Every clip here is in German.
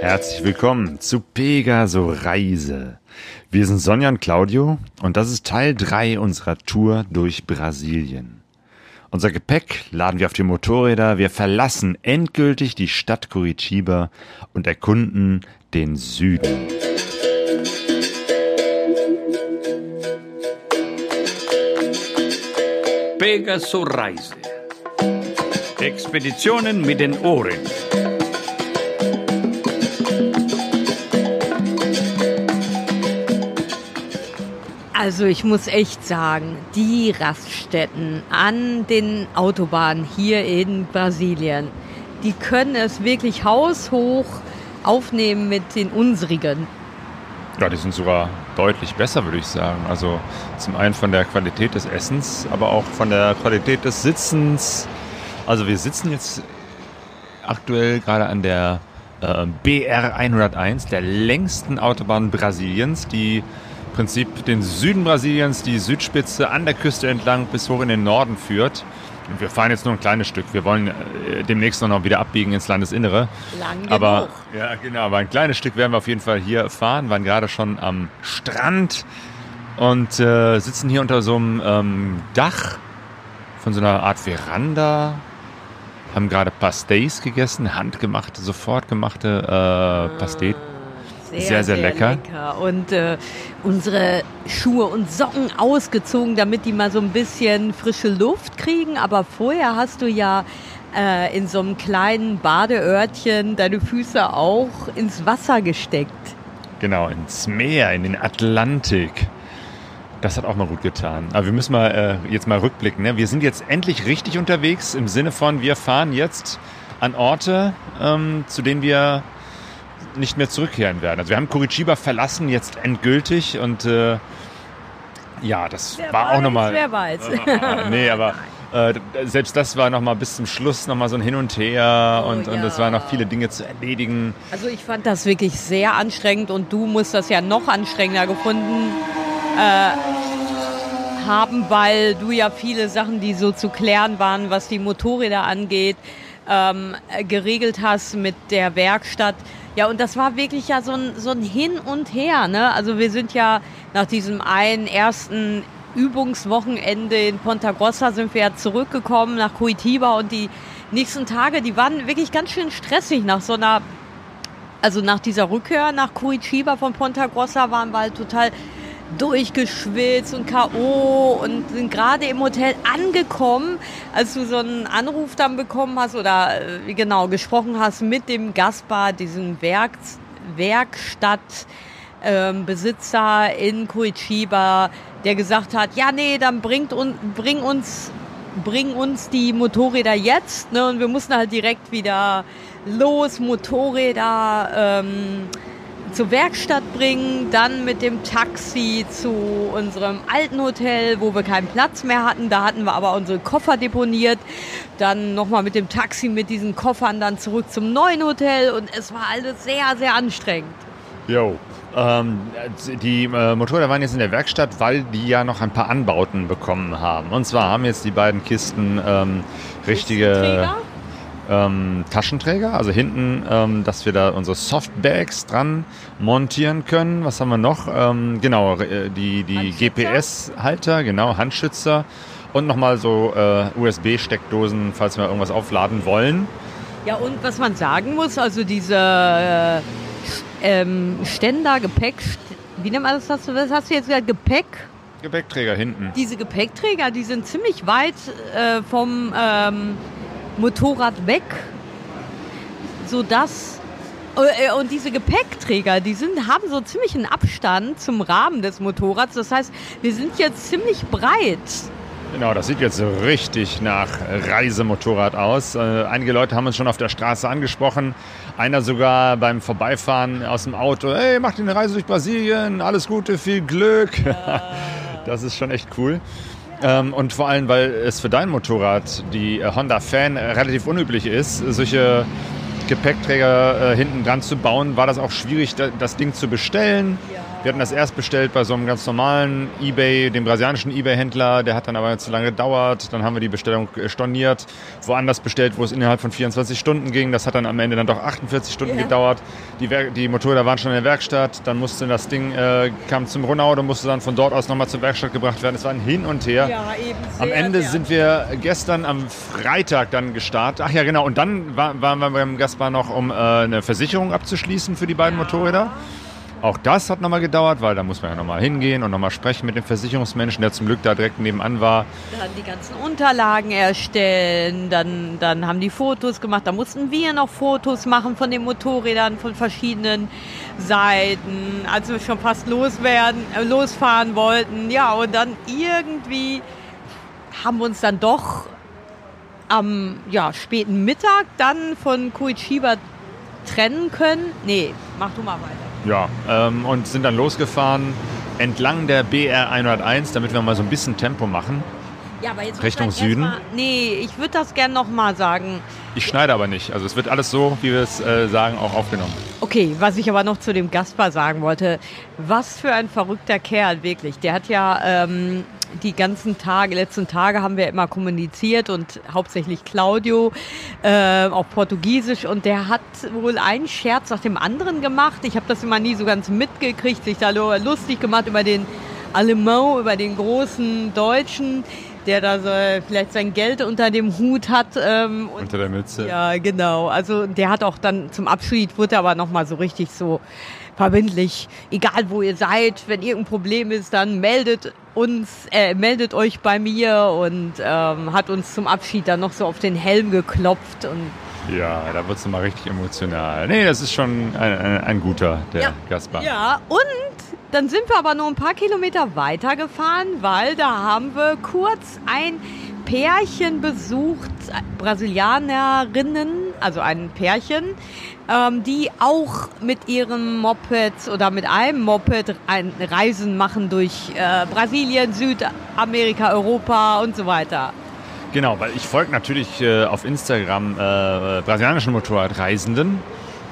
Herzlich willkommen zu Pegaso Reise. Wir sind Sonja und Claudio und das ist Teil 3 unserer Tour durch Brasilien. Unser Gepäck laden wir auf die Motorräder, wir verlassen endgültig die Stadt Curitiba und erkunden den Süden. Pegaso Reise. Expeditionen mit den Ohren. Also ich muss echt sagen, die Raststätten an den Autobahnen hier in Brasilien, die können es wirklich haushoch aufnehmen mit den unsrigen. Ja, die sind sogar deutlich besser, würde ich sagen. Also zum einen von der Qualität des Essens, aber auch von der Qualität des Sitzens. Also wir sitzen jetzt aktuell gerade an der äh, BR 101, der längsten Autobahn Brasiliens, die Prinzip den Süden Brasiliens, die Südspitze an der Küste entlang bis hoch in den Norden führt. Und wir fahren jetzt nur ein kleines Stück. Wir wollen äh, demnächst noch wieder abbiegen ins Landesinnere. Lang aber ja, genau. Aber ein kleines Stück werden wir auf jeden Fall hier fahren. Waren gerade schon am Strand und äh, sitzen hier unter so einem ähm, Dach von so einer Art Veranda. Haben gerade Pastéis gegessen, handgemachte, sofort gemachte äh, Pastéis. Sehr, sehr, sehr, lecker. lecker. Und äh, unsere Schuhe und Socken ausgezogen, damit die mal so ein bisschen frische Luft kriegen. Aber vorher hast du ja äh, in so einem kleinen Badeörtchen deine Füße auch ins Wasser gesteckt. Genau, ins Meer, in den Atlantik. Das hat auch mal gut getan. Aber wir müssen mal äh, jetzt mal rückblicken. Ne? Wir sind jetzt endlich richtig unterwegs im Sinne von, wir fahren jetzt an Orte, ähm, zu denen wir nicht mehr zurückkehren werden. Also wir haben Curitiba verlassen jetzt endgültig und äh, ja, das wer war weiß, auch nochmal. Wer weiß. Äh, nee, aber äh, selbst das war nochmal bis zum Schluss nochmal so ein Hin und Her oh, und, ja. und es waren noch viele Dinge zu erledigen. Also ich fand das wirklich sehr anstrengend und du musst das ja noch anstrengender gefunden äh, haben, weil du ja viele Sachen, die so zu klären waren, was die Motorräder angeht, ähm, geregelt hast mit der Werkstatt. Ja, und das war wirklich ja so ein, so ein Hin und Her. Ne? Also wir sind ja nach diesem einen ersten Übungswochenende in Ponta Grossa sind wir ja zurückgekommen nach Curitiba und die nächsten Tage, die waren wirklich ganz schön stressig nach so einer, also nach dieser Rückkehr nach Curitiba von Ponta Grossa waren wir halt total durchgeschwitzt und K.O. und sind gerade im Hotel angekommen, als du so einen Anruf dann bekommen hast oder äh, genau gesprochen hast mit dem Gaspar, diesem Werk, Werkstattbesitzer ähm, in Curitiba, der gesagt hat, ja nee, dann bringt un, bring uns bring uns die Motorräder jetzt ne, und wir mussten halt direkt wieder los Motorräder ähm, zur Werkstatt bringen, dann mit dem Taxi zu unserem alten Hotel, wo wir keinen Platz mehr hatten. Da hatten wir aber unsere Koffer deponiert. Dann nochmal mit dem Taxi mit diesen Koffern dann zurück zum neuen Hotel und es war alles sehr, sehr anstrengend. Jo. Ähm, die äh, Motorräder waren jetzt in der Werkstatt, weil die ja noch ein paar Anbauten bekommen haben. Und zwar haben jetzt die beiden Kisten ähm, richtige ähm, Taschenträger, also hinten, ähm, dass wir da unsere Softbags dran montieren können. Was haben wir noch? Ähm, genau, äh, die, die GPS-Halter, genau, Handschützer und nochmal so äh, USB-Steckdosen, falls wir irgendwas aufladen wollen. Ja, und was man sagen muss, also diese äh, ähm, Ständer, Gepäck, wie nennt man das? Was hast du jetzt gesagt? Gepäck? Gepäckträger hinten. Diese Gepäckträger, die sind ziemlich weit äh, vom ähm, Motorrad weg, sodass äh, und diese Gepäckträger, die sind, haben so ziemlich einen Abstand zum Rahmen des Motorrads. Das heißt, wir sind jetzt ziemlich breit. Genau, das sieht jetzt so richtig nach Reisemotorrad aus. Äh, einige Leute haben uns schon auf der Straße angesprochen. Einer sogar beim Vorbeifahren aus dem Auto. Hey, macht eine Reise durch Brasilien. Alles Gute, viel Glück. das ist schon echt cool. Ähm, und vor allem, weil es für dein Motorrad, die äh, Honda Fan, relativ unüblich ist, solche Gepäckträger äh, hinten dran zu bauen, war das auch schwierig, da, das Ding zu bestellen. Wir hatten das erst bestellt bei so einem ganz normalen Ebay, dem brasilianischen Ebay-Händler. Der hat dann aber zu lange gedauert. Dann haben wir die Bestellung äh, storniert, woanders bestellt, wo es innerhalb von 24 Stunden ging. Das hat dann am Ende dann doch 48 Stunden Ja. gedauert. Die, Wer die Motorräder waren schon in der Werkstatt. Dann musste das Ding, äh, kam zum Runau und musste dann von dort aus nochmal zur Werkstatt gebracht werden. Es war ein Hin und Her. Ja, eben Am Ende sind wir gestern am Freitag dann gestartet. Ach ja, genau. Und dann war, waren wir beim Gaspar noch, um äh, eine Versicherung abzuschließen für die beiden Motorräder. Auch das hat nochmal gedauert, weil da muss man ja nochmal hingehen und nochmal sprechen mit dem Versicherungsmenschen, der zum Glück da direkt nebenan war. Dann die ganzen Unterlagen erstellen, dann, dann haben die Fotos gemacht. Da mussten wir noch Fotos machen von den Motorrädern von verschiedenen Seiten, als wir schon fast loswerden, äh, losfahren wollten. Ja, und dann irgendwie haben wir uns dann doch am ja, späten Mittag dann von Curitiba trennen können. Nee, mach du mal weiter. Ja, ähm, und sind dann losgefahren entlang der BR 101, damit wir mal so ein bisschen Tempo machen. Ja, aber jetzt Richtung Süden? Mal, nee, ich würde das gerne nochmal sagen. Ich schneide aber nicht. Also es wird alles so, wie wir es äh, sagen, auch aufgenommen. Okay, was ich aber noch zu dem Gaspar sagen wollte, was für ein verrückter Kerl, wirklich. Der hat ja ähm, die ganzen Tage, letzten Tage haben wir immer kommuniziert und hauptsächlich Claudio äh, auf Portugiesisch und der hat wohl einen Scherz nach dem anderen gemacht. Ich habe das immer nie so ganz mitgekriegt, sich da lustig gemacht über den Allemand, über den großen Deutschen, der da so vielleicht sein Geld unter dem Hut hat. Ähm, Unter der Mütze. ja, genau. Also der hat auch dann zum Abschied, wurde aber nochmal so richtig so verbindlich, egal wo ihr seid, wenn irgendein Problem ist, dann meldet uns, äh, meldet euch bei mir und ähm, hat uns zum Abschied dann noch so auf den Helm geklopft und Ja, da wird es mal richtig emotional. Nee, das ist schon ein, ein, ein guter, der Ja. Gaspar. Ja, und dann sind wir aber nur ein paar Kilometer weiter gefahren, weil da haben wir kurz ein Pärchen besucht, Brasilianerinnen, also ein Pärchen, ähm, die auch mit ihrem Moped oder mit einem Moped ein Reisen machen durch äh, Brasilien, Südamerika, Europa und so weiter. Genau, weil ich folge natürlich äh, auf Instagram äh, brasilianischen Motorradreisenden,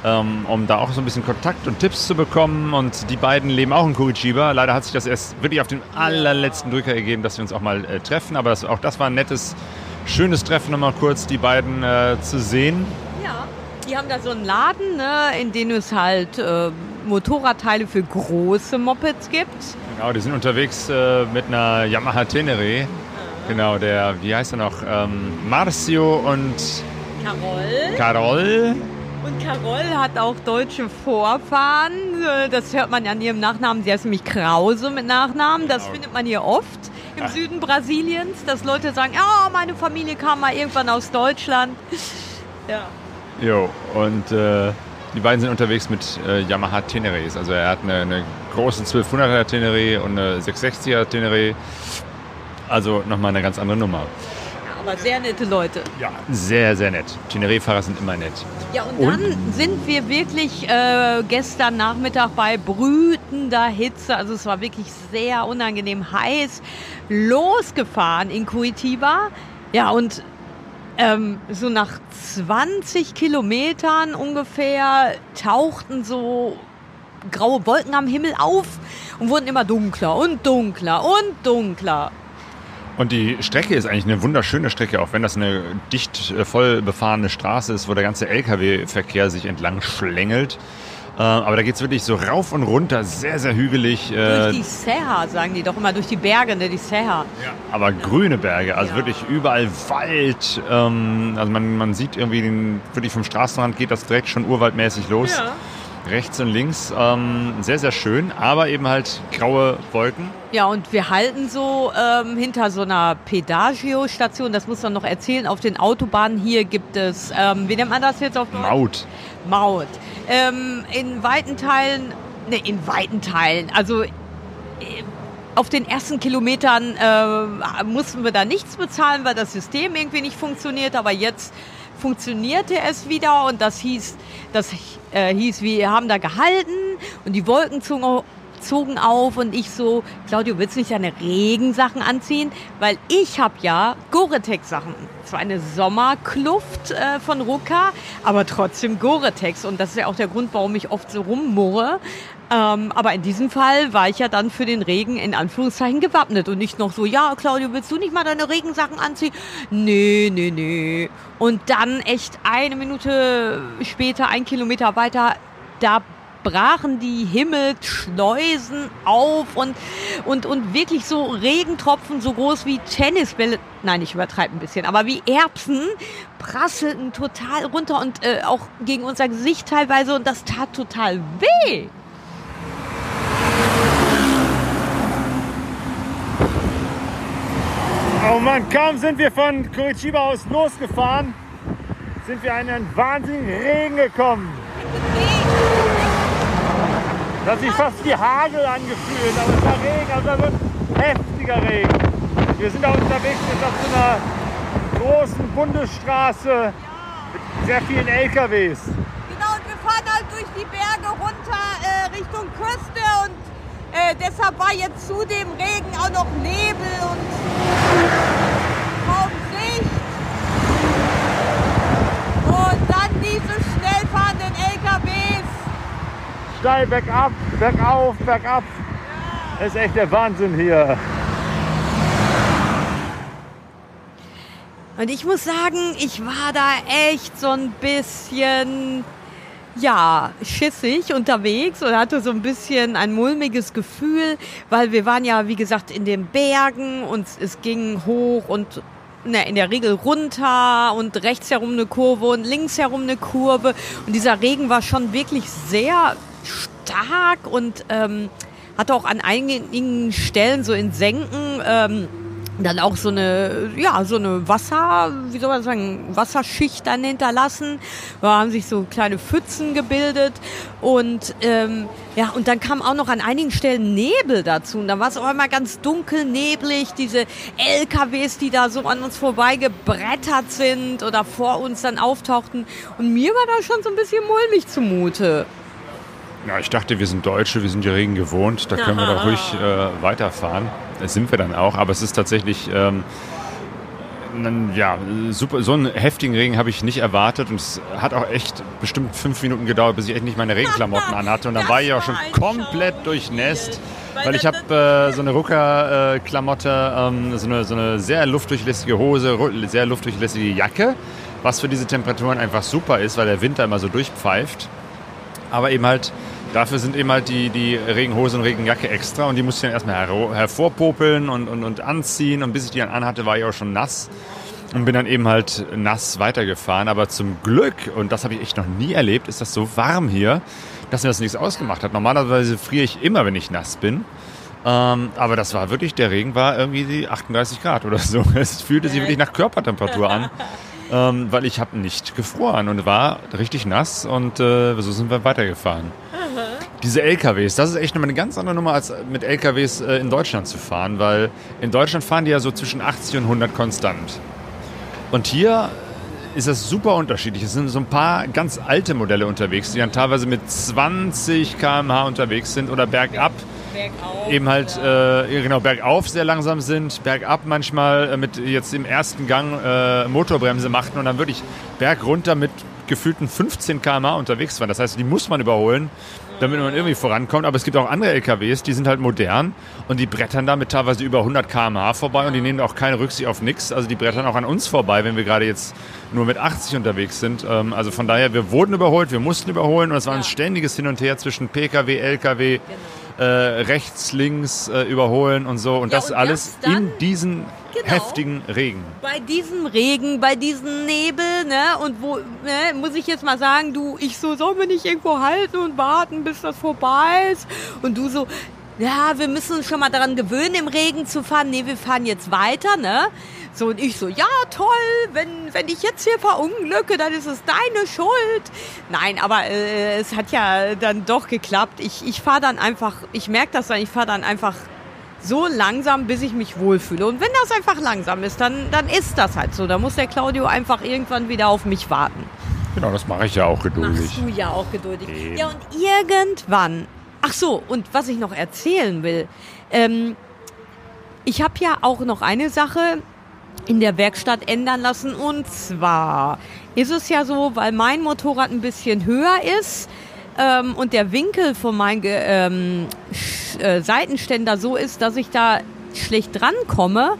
ähm, um da auch so ein bisschen Kontakt und Tipps zu bekommen. Und die beiden leben auch in Curitiba. Leider hat sich das erst wirklich auf den allerletzten Drücker ergeben, dass wir uns auch mal äh, treffen. Aber das, auch das war ein nettes, schönes Treffen, nochmal kurz die beiden äh, zu sehen. Die haben da so einen Laden, ne, in dem es halt äh, Motorradteile für große Mopeds gibt. Genau, die sind unterwegs äh, mit einer Yamaha Tenere. Genau, der, wie heißt er noch? Ähm, Marcio und Carol. Carol. Und Carol hat auch deutsche Vorfahren. Äh, Das hört man an ihrem Nachnamen. Sie heißt nämlich Krause mit Nachnamen. Das Genau. findet man hier oft im Ja. Süden Brasiliens, dass Leute sagen, ja, meine Familie kam mal irgendwann aus Deutschland. Ja. Jo, und äh, die beiden sind unterwegs mit äh, Yamaha Teneres. Also er hat eine, eine große 1200er Tenere und eine 660er Tenere. Also nochmal eine ganz andere Nummer. Aber sehr nette Leute. Ja, sehr, sehr nett. Tenere-Fahrer sind immer nett. Ja, und, Und? dann sind wir wirklich äh, gestern Nachmittag bei brütender Hitze, also es war wirklich sehr unangenehm heiß, losgefahren in Curitiba. Ja, und ähm, so nach 20 Kilometern ungefähr tauchten so graue Wolken am Himmel auf und wurden immer dunkler und dunkler und dunkler. Und die Strecke ist eigentlich eine wunderschöne Strecke, auch wenn das eine dicht äh, voll befahrene Straße ist, wo der ganze Lkw-Verkehr sich entlang schlängelt. Äh, aber da geht es wirklich so rauf und runter, sehr, sehr hügelig. Äh, Durch die Serra, sagen die doch immer, durch die Berge, ne, die Serra. aber grüne Berge, also Ja. wirklich überall Wald. Ähm, also man, man sieht irgendwie, den, wirklich vom Straßenrand geht das direkt schon urwaldmäßig los. Ja. Rechts und links. Ähm, sehr, sehr schön, aber eben halt graue Wolken. Ja, und wir halten so ähm, hinter so einer Pedagio-Station, das muss man noch erzählen, auf den Autobahnen hier gibt es, ähm, wie nennt man das jetzt auf Deutsch? Maut. Maut. Ähm, in weiten Teilen, ne, in weiten Teilen, also äh, auf den ersten Kilometern äh, mussten wir da nichts bezahlen, weil das System irgendwie nicht funktioniert, aber jetzt funktionierte es wieder und das hieß, das äh, hieß, wir haben da gehalten und die Wolken zogen, zogen auf und ich so, Claudio, willst du nicht deine Regensachen anziehen? Weil ich habe ja Gore-Tex-Sachen. Es war eine Sommerkluft äh, von Ruka, aber trotzdem Gore-Tex. Und das ist ja auch der Grund, warum ich oft so rummurre. Ähm, aber in diesem Fall war ich ja dann für den Regen in Anführungszeichen gewappnet und nicht noch so, ja, Claudio, willst du nicht mal deine Regensachen anziehen? Nee, nee, nee. Und dann echt eine Minute später, ein Kilometer weiter, da brachen die Himmelsschleusen auf und, und, und wirklich so Regentropfen so groß wie Tennisbälle, nein, ich übertreibe ein bisschen, aber wie Erbsen prasselten total runter und äh, auch gegen unser Gesicht teilweise und das tat total weh. Oh Mann, kaum sind wir von Curitiba aus losgefahren, sind wir in einen wahnsinnigen Regen gekommen. Das hat sich fast wie Hagel angefühlt, aber es war Regen, also es wird heftiger Regen. Wir sind da unterwegs jetzt auf so einer großen Bundesstraße mit sehr vielen LKWs. Genau, und wir fahren halt durch die Berge runter äh, Richtung Küste und äh, deshalb war jetzt zu dem Regen auch noch Nebel und kaum Sicht. Und dann diese schnell fahrenden LKWs. Steil bergab, bergauf, bergab. Das ist echt der Wahnsinn hier. Und ich muss sagen, ich war da echt so ein bisschen, ja, schissig unterwegs und hatte so ein bisschen ein mulmiges Gefühl, weil wir waren ja, wie gesagt, in den Bergen und es ging hoch und na, in der Regel runter und rechts herum eine Kurve und links herum eine Kurve. Und dieser Regen war schon wirklich sehr stark und ähm, hatte auch an einigen Stellen so in Senken ähm, dann auch so eine, ja, so eine Wasser, wie soll man sagen, Wasserschicht dann hinterlassen. Da haben sich so kleine Pfützen gebildet und ähm, ja, und dann kam auch noch an einigen Stellen Nebel dazu. Und dann war es auch einmal ganz dunkel, neblig, diese LKWs, die da so an uns vorbeigebrettert sind oder vor uns dann auftauchten. Und mir war da schon so ein bisschen mulmig zumute. Ja, ich dachte, wir sind Deutsche, wir sind die Regen gewohnt, da können wir doch ruhig äh, weiterfahren. Das sind wir dann auch, aber es ist tatsächlich, ähm, ja, super, so einen heftigen Regen habe ich nicht erwartet und es hat auch echt bestimmt fünf Minuten gedauert, bis ich echt nicht meine Regenklamotten anhatte und dann war ich auch schon komplett durchnässt, Weil ich habe äh, so eine Rucker-Klamotte, ähm, so, eine, so eine sehr luftdurchlässige Hose, sehr luftdurchlässige Jacke, was für diese Temperaturen einfach super ist, weil der Winter immer so durchpfeift. Aber eben halt, dafür sind eben halt die, die Regenhose und Regenjacke extra und die musste ich dann erstmal her hervorpopeln und, und, und anziehen. Und bis ich die dann anhatte, war ich auch schon nass und bin dann eben halt nass weitergefahren. Aber zum Glück, und das habe ich echt noch nie erlebt, ist das so warm hier, dass mir das nichts ausgemacht hat. Normalerweise friere ich immer, wenn ich nass bin. Ähm, aber das war wirklich, der Regen war irgendwie die 38 Grad oder so. Es fühlte sich wirklich nach Körpertemperatur an ähm, weil ich habe nicht gefroren und war richtig nass und äh, so sind wir weitergefahren. Diese LKWs, das ist echt nochmal eine ganz andere Nummer, als mit LKWs äh, in Deutschland zu fahren, weil in Deutschland fahren die ja so zwischen 80 und 100 konstant. Und hier ist das super unterschiedlich. Es sind so ein paar ganz alte Modelle unterwegs, die dann teilweise mit 20 km/h unterwegs sind oder bergab Bergauf. eben halt äh, genau bergauf sehr langsam sind, bergab manchmal äh, mit jetzt im ersten Gang äh, Motorbremse machten und dann wirklich bergunter mit gefühlten 15 km/h unterwegs waren. Das heißt, die muss man überholen, damit man irgendwie vorankommt. Aber es gibt auch andere LKWs, die sind halt modern und die brettern damit teilweise über 100 km/h vorbei und die nehmen auch keine Rücksicht auf nichts. Also die brettern auch an uns vorbei, wenn wir gerade jetzt nur mit 80 unterwegs sind. Ähm, also von daher, wir wurden überholt, wir mussten überholen und es war ein ständiges Hin und Her zwischen PKW, LKW äh, rechts, links äh, überholen und so. Und Ja, das und alles in diesen Genau. heftigen Regen. bei diesem Regen, bei diesem Nebel, ne, und wo, ne, muss ich jetzt mal sagen, du, ich so, sollen wir nicht irgendwo halten und warten, bis das vorbei ist? Und du so, ja, wir müssen uns schon mal daran gewöhnen, im Regen zu fahren. Nee, wir fahren jetzt weiter, ne? So, und ich so, ja, toll, wenn, wenn ich jetzt hier verunglücke, dann ist es deine Schuld. Nein, aber äh, es hat ja dann doch geklappt. Ich, ich fahre dann einfach, ich merke das dann, ich fahre dann einfach so langsam, bis ich mich wohlfühle. Und wenn das einfach langsam ist, dann, dann ist das halt so. Da muss der Claudio einfach irgendwann wieder auf mich warten. Genau, das mache ich ja auch geduldig. Machst du ja auch geduldig. Eben. Ja, und irgendwann, Ach so, und was ich noch erzählen will. Ähm, ich habe ja auch noch eine Sache in der Werkstatt ändern lassen. Und zwar ist es ja so, weil mein Motorrad ein bisschen höher ist ähm, und der Winkel von meinem ähm, äh, Seitenständer so ist, dass ich da schlecht drankomme,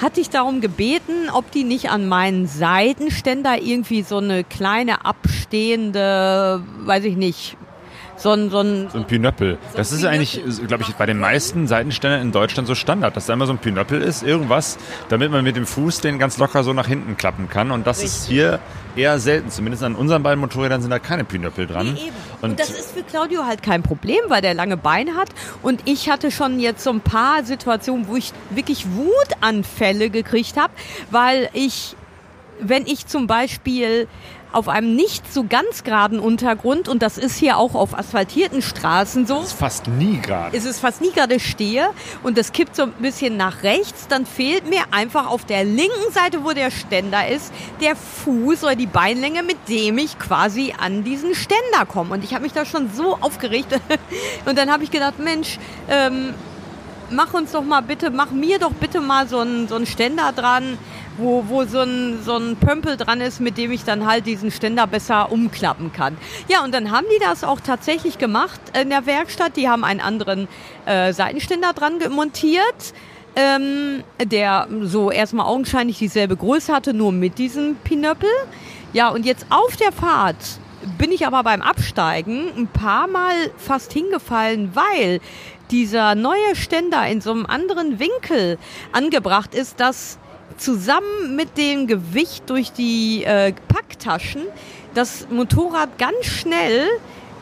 hatte ich darum gebeten, ob die nicht an meinen Seitenständer irgendwie so eine kleine abstehende, weiß ich nicht, so ein, so ein, So ein Pinöppel. So ein das ist eigentlich, glaube ich, bei den meisten Seitenständern in Deutschland so Standard, dass da immer so ein Pinöppel ist, irgendwas, damit man mit dem Fuß den ganz locker so nach hinten klappen kann. Und das ist hier eher selten. Zumindest an unseren beiden Motorrädern sind da keine Pinöppel dran. Nee, eben. Und, das ist für Claudio halt kein Problem, weil der lange Beine hat. Und ich hatte schon jetzt so ein paar Situationen, wo ich wirklich Wutanfälle gekriegt habe, weil ich, wenn ich zum Beispiel auf einem nicht so ganz geraden Untergrund, und das ist hier auch auf asphaltierten Straßen so, ist fast nie gerade. ist es fast nie gerade stehe und das kippt so ein bisschen nach rechts, dann fehlt mir einfach auf der linken Seite, wo der Ständer ist, der Fuß oder die Beinlänge, mit dem ich quasi an diesen Ständer komme. Und ich habe mich da schon so aufgeregt. Und dann habe ich gedacht, Mensch, ähm, mach uns doch mal bitte, mach mir doch bitte mal so einen, so einen Ständer dran, wo, wo so, ein, so ein Pömpel dran ist, mit dem ich dann halt diesen Ständer besser umklappen kann. Ja, und dann haben die das auch tatsächlich gemacht in der Werkstatt. Die haben einen anderen äh, Seitenständer dran montiert. Ähm, der so erstmal augenscheinlich dieselbe Größe hatte, nur mit diesem Pinöppel. Ja, und jetzt auf der Fahrt bin ich aber beim Absteigen ein paar Mal fast hingefallen, weil dieser neue Ständer in so einem anderen Winkel angebracht ist, dass zusammen mit dem Gewicht durch die äh, Packtaschen das Motorrad ganz schnell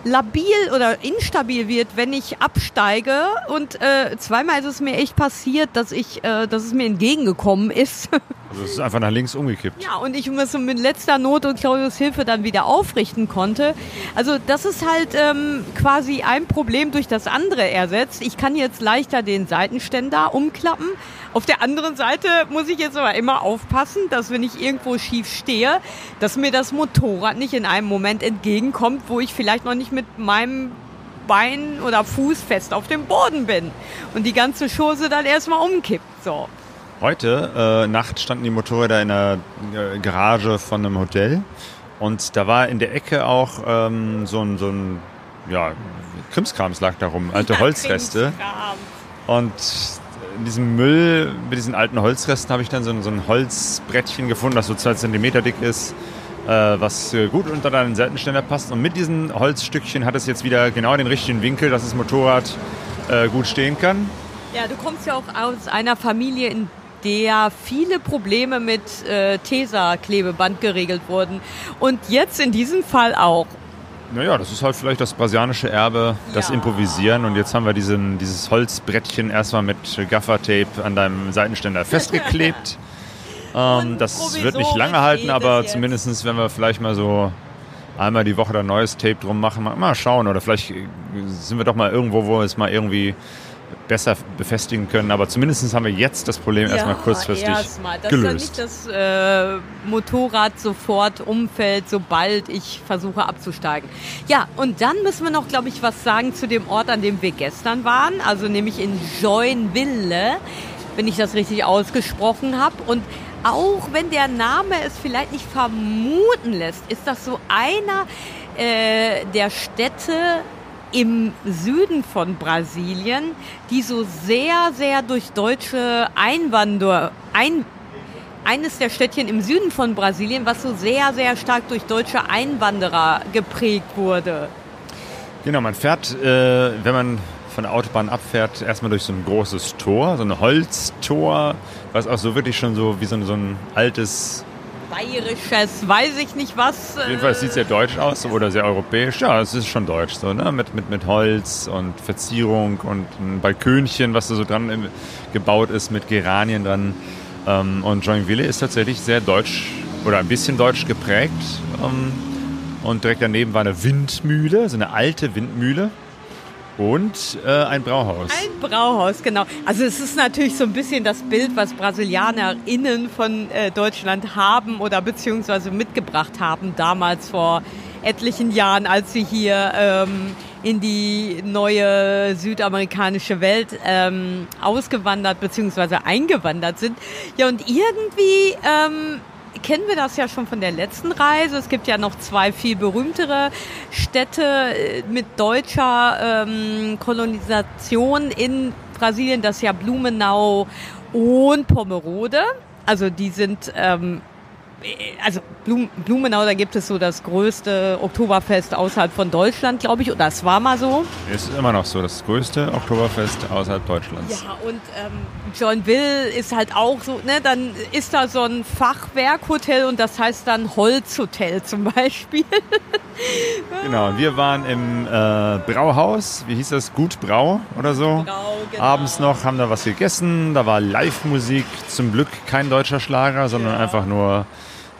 labil oder instabil wird, wenn ich absteige. Und äh, zweimal ist es mir echt passiert, dass ich, äh, dass es mir entgegengekommen ist. Also es ist einfach nach links umgekippt. Ja, und ich muss mit letzter Not und Claudius Hilfe dann wieder aufrichten konnte. Also das ist halt ähm, quasi ein Problem durch das andere ersetzt. Ich kann jetzt leichter den Seitenständer umklappen. Auf der anderen Seite muss ich jetzt aber immer aufpassen, dass wenn ich irgendwo schief stehe, dass mir das Motorrad nicht in einem Moment entgegenkommt, wo ich vielleicht noch nicht mit meinem Bein oder Fuß fest auf dem Boden bin und die ganze Chose dann erstmal umkippt. So. Heute äh, Nacht standen die Motorräder in der äh, Garage von einem Hotel und da war in der Ecke auch ähm, so ein, so ein ja, Krimskrams lag da rum, alte Holzreste. Und in diesem Müll, mit diesen alten Holzresten, habe ich dann so ein, so ein Holzbrettchen gefunden, das so zwei Zentimeter dick ist, äh, was äh, gut unter deinen Seitenständer passt. Und mit diesen Holzstückchen hat es jetzt wieder genau den richtigen Winkel, dass das Motorrad äh, gut stehen kann. Ja, du kommst ja auch aus einer Familie, in der viele Probleme mit äh, Tesa-Klebeband geregelt wurden. Und jetzt in diesem Fall auch. Naja, das ist halt vielleicht das brasilianische Erbe, das Ja. Improvisieren. Und jetzt haben wir diesen, dieses Holzbrettchen erstmal mit Gaffertape an deinem Seitenständer festgeklebt. ähm, das wird nicht lange halten, aber es jetzt. zumindest, wenn wir vielleicht mal so einmal die Woche da neues Tape drum machen, mal, mal schauen. Oder vielleicht äh, sind wir doch mal irgendwo, wo es mal irgendwie besser befestigen können. Aber zumindest haben wir jetzt das Problem erstmal kurzfristig erstmal. Dass gelöst. dann nicht das äh, Motorrad sofort umfällt, sobald ich versuche abzusteigen. Ja, und dann müssen wir noch, glaube ich, was sagen zu dem Ort, an dem wir gestern waren. Also nämlich in Joinville, wenn ich das richtig ausgesprochen habe. Und auch wenn der Name es vielleicht nicht vermuten lässt, ist das so einer äh, der Städte im Süden von Brasilien, die so sehr, sehr durch deutsche Einwanderer, ein, eines der Städtchen im Süden von Brasilien, was so sehr, sehr stark durch deutsche Einwanderer geprägt wurde. Genau, man fährt, äh, wenn man von der Autobahn abfährt, erstmal durch so ein großes Tor, so ein Holztor, was auch so wirklich schon so wie so ein, so ein altes, Bayerisches, weiß ich nicht was. äh, jedenfalls sieht sehr deutsch aus oder sehr europäisch. Ja, es ist schon deutsch so, ne? Mit, mit, mit Holz und Verzierung und ein Balkönchen, was da so dran gebaut ist, mit Geranien dran. Ähm, und Joinville ist tatsächlich sehr deutsch oder ein bisschen deutsch geprägt. Ähm, und direkt daneben war eine Windmühle, so eine alte Windmühle. Und äh, ein Brauhaus. Ein Brauhaus, genau. Also es ist natürlich so ein bisschen das Bild, was BrasilianerInnen von äh, Deutschland haben oder beziehungsweise mitgebracht haben, damals vor etlichen Jahren, als sie hier ähm, in die neue südamerikanische Welt ähm, ausgewandert bzw. eingewandert sind. Ja, und irgendwie ähm, kennen wir das ja schon von der letzten Reise. Es gibt ja noch zwei viel berühmtere Städte äh, mit deutscher ähm, Kolonisation in Brasilien. Das ist ja Blumenau und Pomerode. Also die sind ähm, also Blum, Blumenau, da gibt es so das größte Oktoberfest außerhalb von Deutschland, glaube ich. Oder es war mal so. Es ist immer noch so, das größte Oktoberfest außerhalb Deutschlands. Ja, und ähm, Joinville ist halt auch so, ne, dann ist da so ein Fachwerkhotel und das heißt dann Holzhotel zum Beispiel. genau, wir waren im äh, Brauhaus, wie hieß das, Gut Brau oder so. Brau, genau. Abends noch, haben da was gegessen, da war Live-Musik, zum Glück kein deutscher Schlager, sondern ja. einfach nur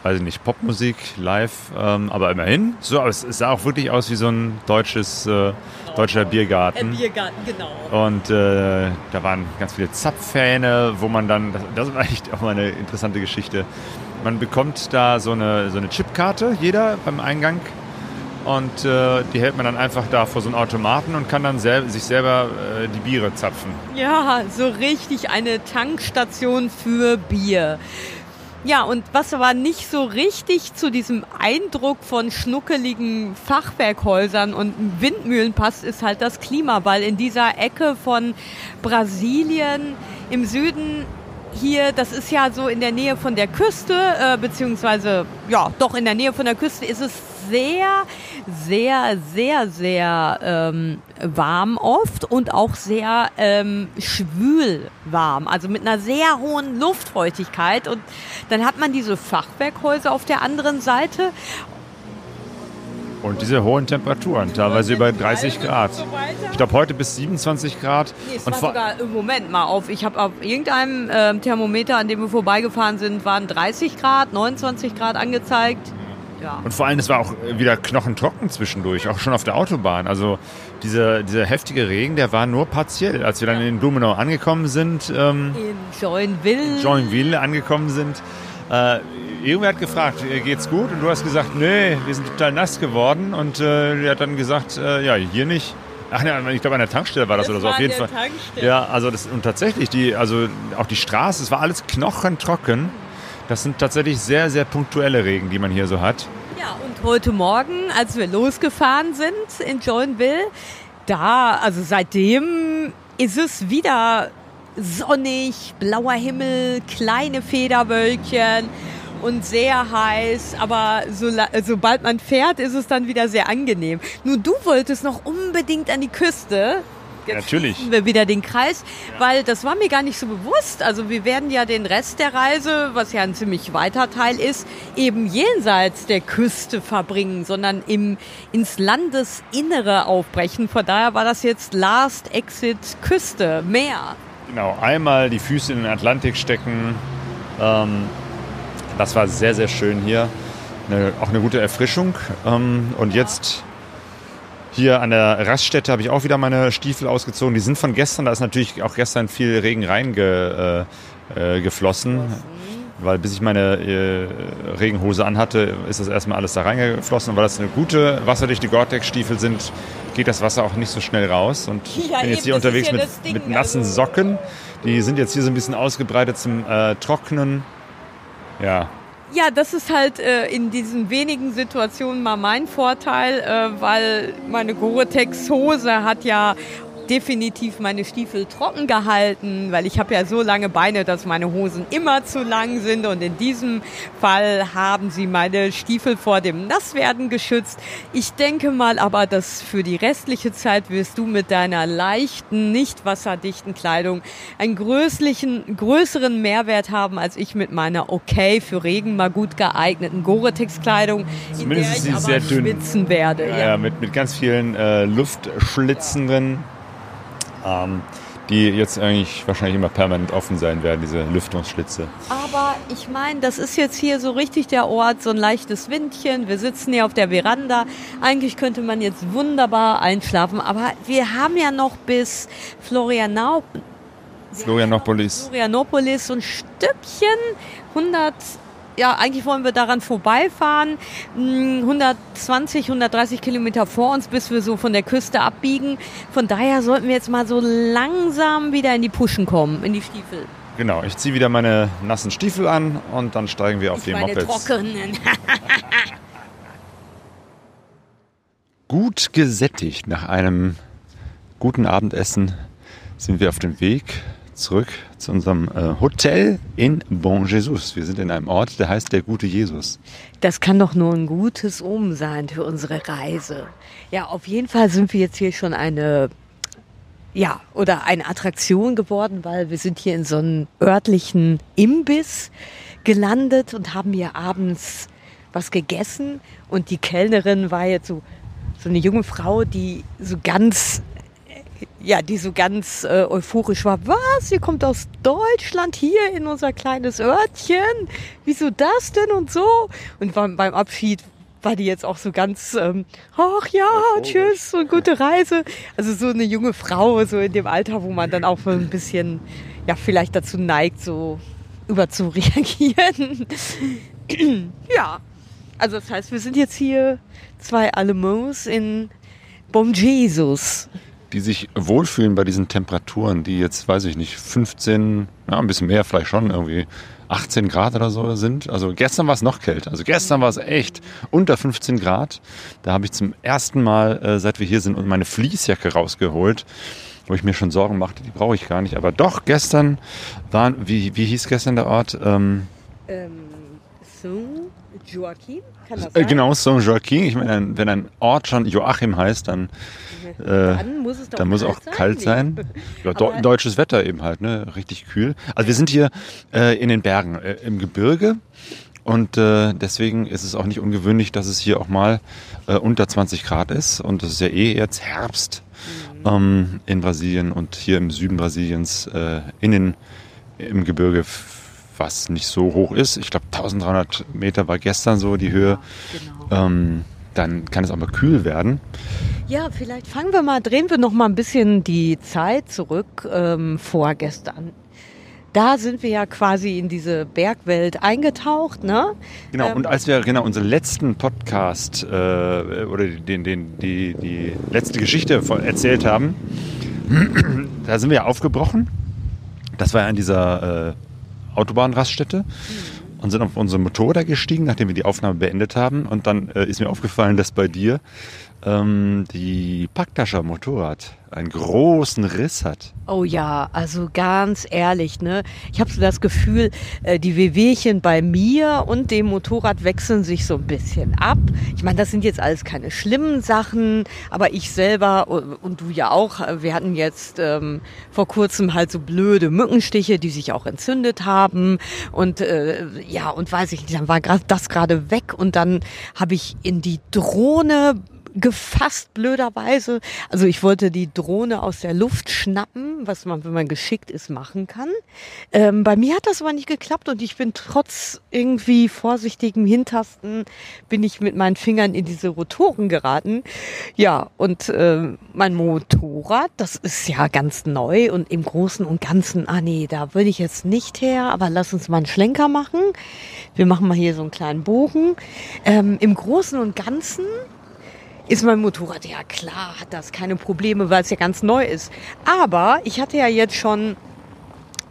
weiß ich nicht, Popmusik live, ähm, aber immerhin. So, aber es, es, sah auch wirklich aus wie so ein deutsches, äh, deutscher Biergarten. Ein Biergarten, genau. Und äh, da waren ganz viele Zapfhähne, wo man dann, das, das war echt auch mal eine interessante Geschichte. Man bekommt da so eine, so eine Chipkarte, jeder beim Eingang. Und äh, die hält man dann einfach da vor so einem Automaten und kann dann sel sich selber äh, die Biere zapfen. Ja, so richtig eine Tankstation für Bier. Ja, und was aber nicht so richtig zu diesem Eindruck von schnuckeligen Fachwerkhäusern und Windmühlen passt, ist halt das Klima, weil in dieser Ecke von Brasilien im Süden. Hier, das ist ja so in der Nähe von der Küste, äh, beziehungsweise ja, doch in der Nähe von der Küste ist es sehr, sehr, sehr, sehr ähm, warm oft und auch sehr ähm, schwül warm, also mit einer sehr hohen Luftfeuchtigkeit. Und dann hat man diese Fachwerkhäuser auf der anderen Seite und diese hohen Temperaturen, teilweise über 30 Grad. Ich glaube heute bis 27 Grad. Nee, es und war sogar im Moment mal auf. Ich habe auf irgendeinem äh, Thermometer, an dem wir vorbeigefahren sind, waren 30 Grad, 29 Grad angezeigt. Ja. Und vor allem, es war auch wieder knochentrocken zwischendurch, auch schon auf der Autobahn. Also dieser, dieser heftige Regen, der war nur partiell. Als wir dann in Blumenau angekommen sind, ähm, in Joinville. in Joinville angekommen sind, äh, irgendwer hat gefragt, äh, geht's gut? Und du hast gesagt, nee, wir sind total nass geworden. Und äh, er hat dann gesagt, äh, ja, hier nicht. Ach ne, ich glaube an der Tankstelle war das, das oder so. Auf jeden Fall. Tankstelle. Ja, also das und tatsächlich die, also auch die Straße, es war alles knochentrocken. Das sind tatsächlich sehr, sehr punktuelle Regen, die man hier so hat. Ja, und heute Morgen, als wir losgefahren sind in Joinville, da, also seitdem ist es wieder sonnig, blauer Himmel, kleine Federwölkchen und sehr heiß, aber so, sobald man fährt, ist es dann wieder sehr angenehm. Nur du wolltest noch unbedingt an die Küste. Jetzt Natürlich. wir wieder den Kreis, ja. weil das war mir gar nicht so bewusst. Also wir werden ja den Rest der Reise, was ja ein ziemlich weiter Teil ist, eben jenseits der Küste verbringen, sondern im, ins Landesinnere aufbrechen. Von daher war das jetzt Last Exit Küste, Meer. Genau, einmal die Füße in den Atlantik stecken. Ähm, das war sehr, sehr schön hier. Eine, auch eine gute Erfrischung. Ähm, und jetzt hier an der Raststätte habe ich auch wieder meine Stiefel ausgezogen. Die sind von gestern, da ist natürlich auch gestern viel Regen reingeflossen. Äh, äh, weil bis ich meine äh, Regenhose anhatte, ist das erstmal alles da reingeflossen. Und weil das eine gute wasserdichte Gore-Tex-Stiefel sind, geht das Wasser auch nicht so schnell raus. Und ich bin jetzt hier unterwegs ja mit, mit, nassen also. Socken. Die sind jetzt hier so ein bisschen ausgebreitet zum äh, Trocknen. Ja, ja, das ist halt äh, in diesen wenigen Situationen mal mein Vorteil, äh, weil meine Gore-Tex-Hose hat ja definitiv meine Stiefel trocken gehalten, weil ich habe ja so lange Beine, dass meine Hosen immer zu lang sind und in diesem Fall haben sie meine Stiefel vor dem Nasswerden geschützt. Ich denke mal aber, dass für die restliche Zeit wirst du mit deiner leichten, nicht wasserdichten Kleidung einen größlichen, größeren Mehrwert haben als ich mit meiner okay für Regen mal gut geeigneten Gore-Tex-Kleidung, in der ich sehr schwitzen werde. Ja, ja. mit, mit ganz vielen äh, Luftschlitzen drin ähm, die jetzt eigentlich wahrscheinlich immer permanent offen sein werden, diese Lüftungsschlitze. Aber ich meine, das ist jetzt hier so richtig der Ort, so ein leichtes Windchen. Wir sitzen hier auf der Veranda. Eigentlich könnte man jetzt wunderbar einschlafen, aber wir haben ja noch bis Florianau Florianopolis. Florianopolis, so ein Stückchen, 100 ja, eigentlich wollen wir daran vorbeifahren. Hm, 120, 130 Kilometer vor uns, bis wir so von der Küste abbiegen. Von daher sollten wir jetzt mal so langsam wieder in die Puschen kommen, in die Stiefel. Genau, ich ziehe wieder meine nassen Stiefel an und dann steigen wir auf Ich die meine Mopeds. trockenen. Gut gesättigt nach einem guten Abendessen sind wir auf dem Weg zurück zu unserem äh, Hotel in Bon Jesus. Wir sind in einem Ort, der heißt der gute Jesus. Das kann doch nur ein gutes Omen sein für unsere Reise. Ja, auf jeden Fall sind wir jetzt hier schon eine, ja, oder eine Attraktion geworden, weil wir sind hier in so einem örtlichen Imbiss gelandet und haben hier abends was gegessen und die Kellnerin war jetzt so, so eine junge Frau, die so ganz ja, die so ganz äh, euphorisch war. Was? Ihr kommt aus Deutschland hier in unser kleines Örtchen? Wieso das denn und so? Und beim, beim Abschied war die jetzt auch so ganz, ähm, ach ja, tschüss und gute Reise. Also so eine junge Frau, so in dem Alter, wo man dann auch so ein bisschen, ja, vielleicht dazu neigt, so überzureagieren. ja, also das heißt, wir sind jetzt hier zwei Allemands in Bon Jesus. Die sich wohlfühlen bei diesen Temperaturen, die jetzt, weiß ich nicht, 15, ja, ein bisschen mehr vielleicht schon, irgendwie 18 Grad oder so sind. Also gestern war es noch kälter. Also gestern war es echt unter 15 Grad. Da habe ich zum ersten Mal, äh, seit wir hier sind, meine Fließjacke rausgeholt, wo ich mir schon Sorgen machte, die brauche ich gar nicht. Aber doch, gestern waren, wie, wie hieß gestern der Ort? Ähm, Ähm, Joachim, kann das äh, sein? genau, Saint-Joachim. Ich meine, ein- wenn ein Ort schon Joachim heißt, dann, äh, Dann muss es dann muss auch kalt sein. Ja, Aber- deutsches Wetter eben halt, ne? Richtig kühl. Also wir sind hier äh, in den Bergen, äh, im Gebirge. Und äh, deswegen ist es auch nicht ungewöhnlich, dass es hier auch mal äh, unter 20 Grad ist. Und das ist ja eh jetzt Herbst ähm, in Brasilien und hier im Süden Brasiliens äh, in den, im Gebirge, was nicht so hoch ist. Ich glaube 1300 Meter war gestern so die Höhe. Genau. Ähm, dann kann es auch mal kühl werden. Ja, vielleicht fangen wir mal, drehen wir noch mal ein bisschen die Zeit zurück ähm, vorgestern. Da sind wir ja quasi in diese Bergwelt eingetaucht, ne? Genau, Ähm, und als wir genau unseren letzten Podcast äh, oder den, den, die, die letzte Geschichte erzählt haben, da sind wir ja aufgebrochen. Das war ja an dieser äh, Autobahnraststätte und sind auf unsere Motorräder gestiegen, nachdem wir die Aufnahme beendet haben. Und dann äh, ist mir aufgefallen, dass bei dir ähm, die Packtasche Motorrad einen großen Riss hat. Oh ja, also ganz ehrlich, ne? Ich habe so das Gefühl, äh, die Wehwehchen bei mir und dem Motorrad wechseln sich so ein bisschen ab. Ich meine, das sind jetzt alles keine schlimmen Sachen, aber ich selber und du ja auch, äh, wir hatten jetzt ähm, vor kurzem halt so blöde Mückenstiche, die sich auch entzündet haben und äh, ja, und weiß ich nicht, dann war das gerade weg und dann habe ich in die Drohne gefasst blöderweise. Also ich wollte die Drohne aus der Luft schnappen, was man, wenn man geschickt ist, machen kann. Ähm, bei mir hat das aber nicht geklappt und ich bin trotz irgendwie vorsichtigem Hintasten, bin ich mit meinen Fingern in diese Rotoren geraten. Ja, und ähm, mein Motorrad, das ist ja ganz neu und im Großen und Ganzen, ah nee, da will ich jetzt nicht her, aber lass uns mal einen Schlenker machen. Wir machen mal hier so einen kleinen Bogen. Ähm, Im Großen und Ganzen ist mein Motorrad, ja klar, hat das keine Probleme, weil es ja ganz neu ist. Aber ich hatte ja jetzt schon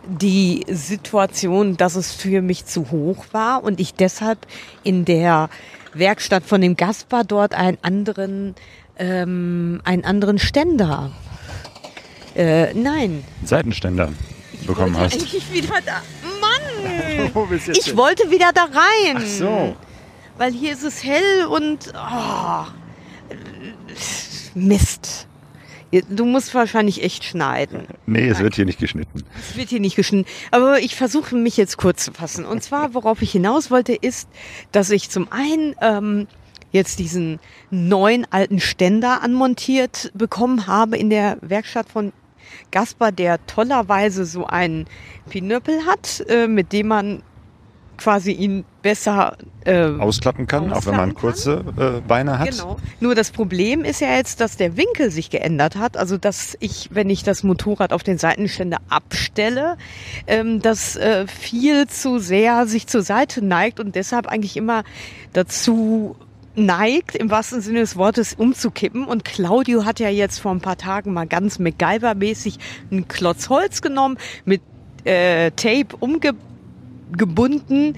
die Situation, dass es für mich zu hoch war und ich deshalb in der Werkstatt von dem Gaspar dort einen anderen, ähm, einen anderen Ständer. Äh, nein. Seitenständer bekommen hast. eigentlich wieder da. Mann! Wo bist du Ich wollte wieder da rein. Ach so. Weil hier ist es hell und oh, Mist. Du musst wahrscheinlich echt schneiden. Nee, es wird hier nicht geschnitten. Es wird hier nicht geschnitten. Aber ich versuche mich jetzt kurz zu fassen. Und zwar, worauf ich hinaus wollte, ist, dass ich zum einen ähm, jetzt diesen neuen alten Ständer anmontiert bekommen habe in der Werkstatt von Gaspar, der tollerweise so einen Pinöppel hat, äh, mit dem man quasi ihn besser äh, Ausklappen kann, auch wenn man ausklappen kurze äh, Beine hat. Genau. Nur das Problem ist ja jetzt, dass der Winkel sich geändert hat. Also dass ich, wenn ich das Motorrad auf den Seitenständer abstelle, ähm, das äh, viel zu sehr sich zur Seite neigt und deshalb eigentlich immer dazu neigt, im wahrsten Sinne des Wortes umzukippen. Und Claudio hat ja jetzt vor ein paar Tagen mal ganz MacGyver-mäßig einen Klotz Holz genommen, mit äh, Tape umgebunden,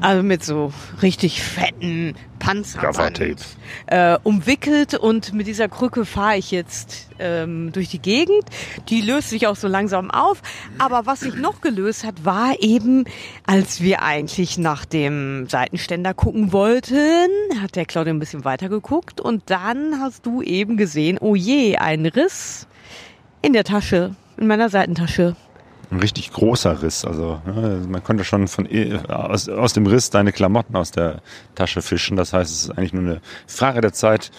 also mit so richtig fetten Panzerband äh, umwickelt und mit dieser Krücke fahre ich jetzt ähm, durch die Gegend. Die löst sich auch so langsam auf. Aber was sich noch gelöst hat, war eben, als wir eigentlich nach dem Seitenständer gucken wollten, hat der Claudia ein bisschen weiter geguckt und dann hast du eben gesehen, oh je, ein Riss in der Tasche, in meiner Seitentasche. Ein richtig großer Riss. Also ne, man konnte schon von eh- aus, aus dem Riss deine Klamotten aus der Tasche fischen. Das heißt, es ist eigentlich nur eine Frage der Zeit,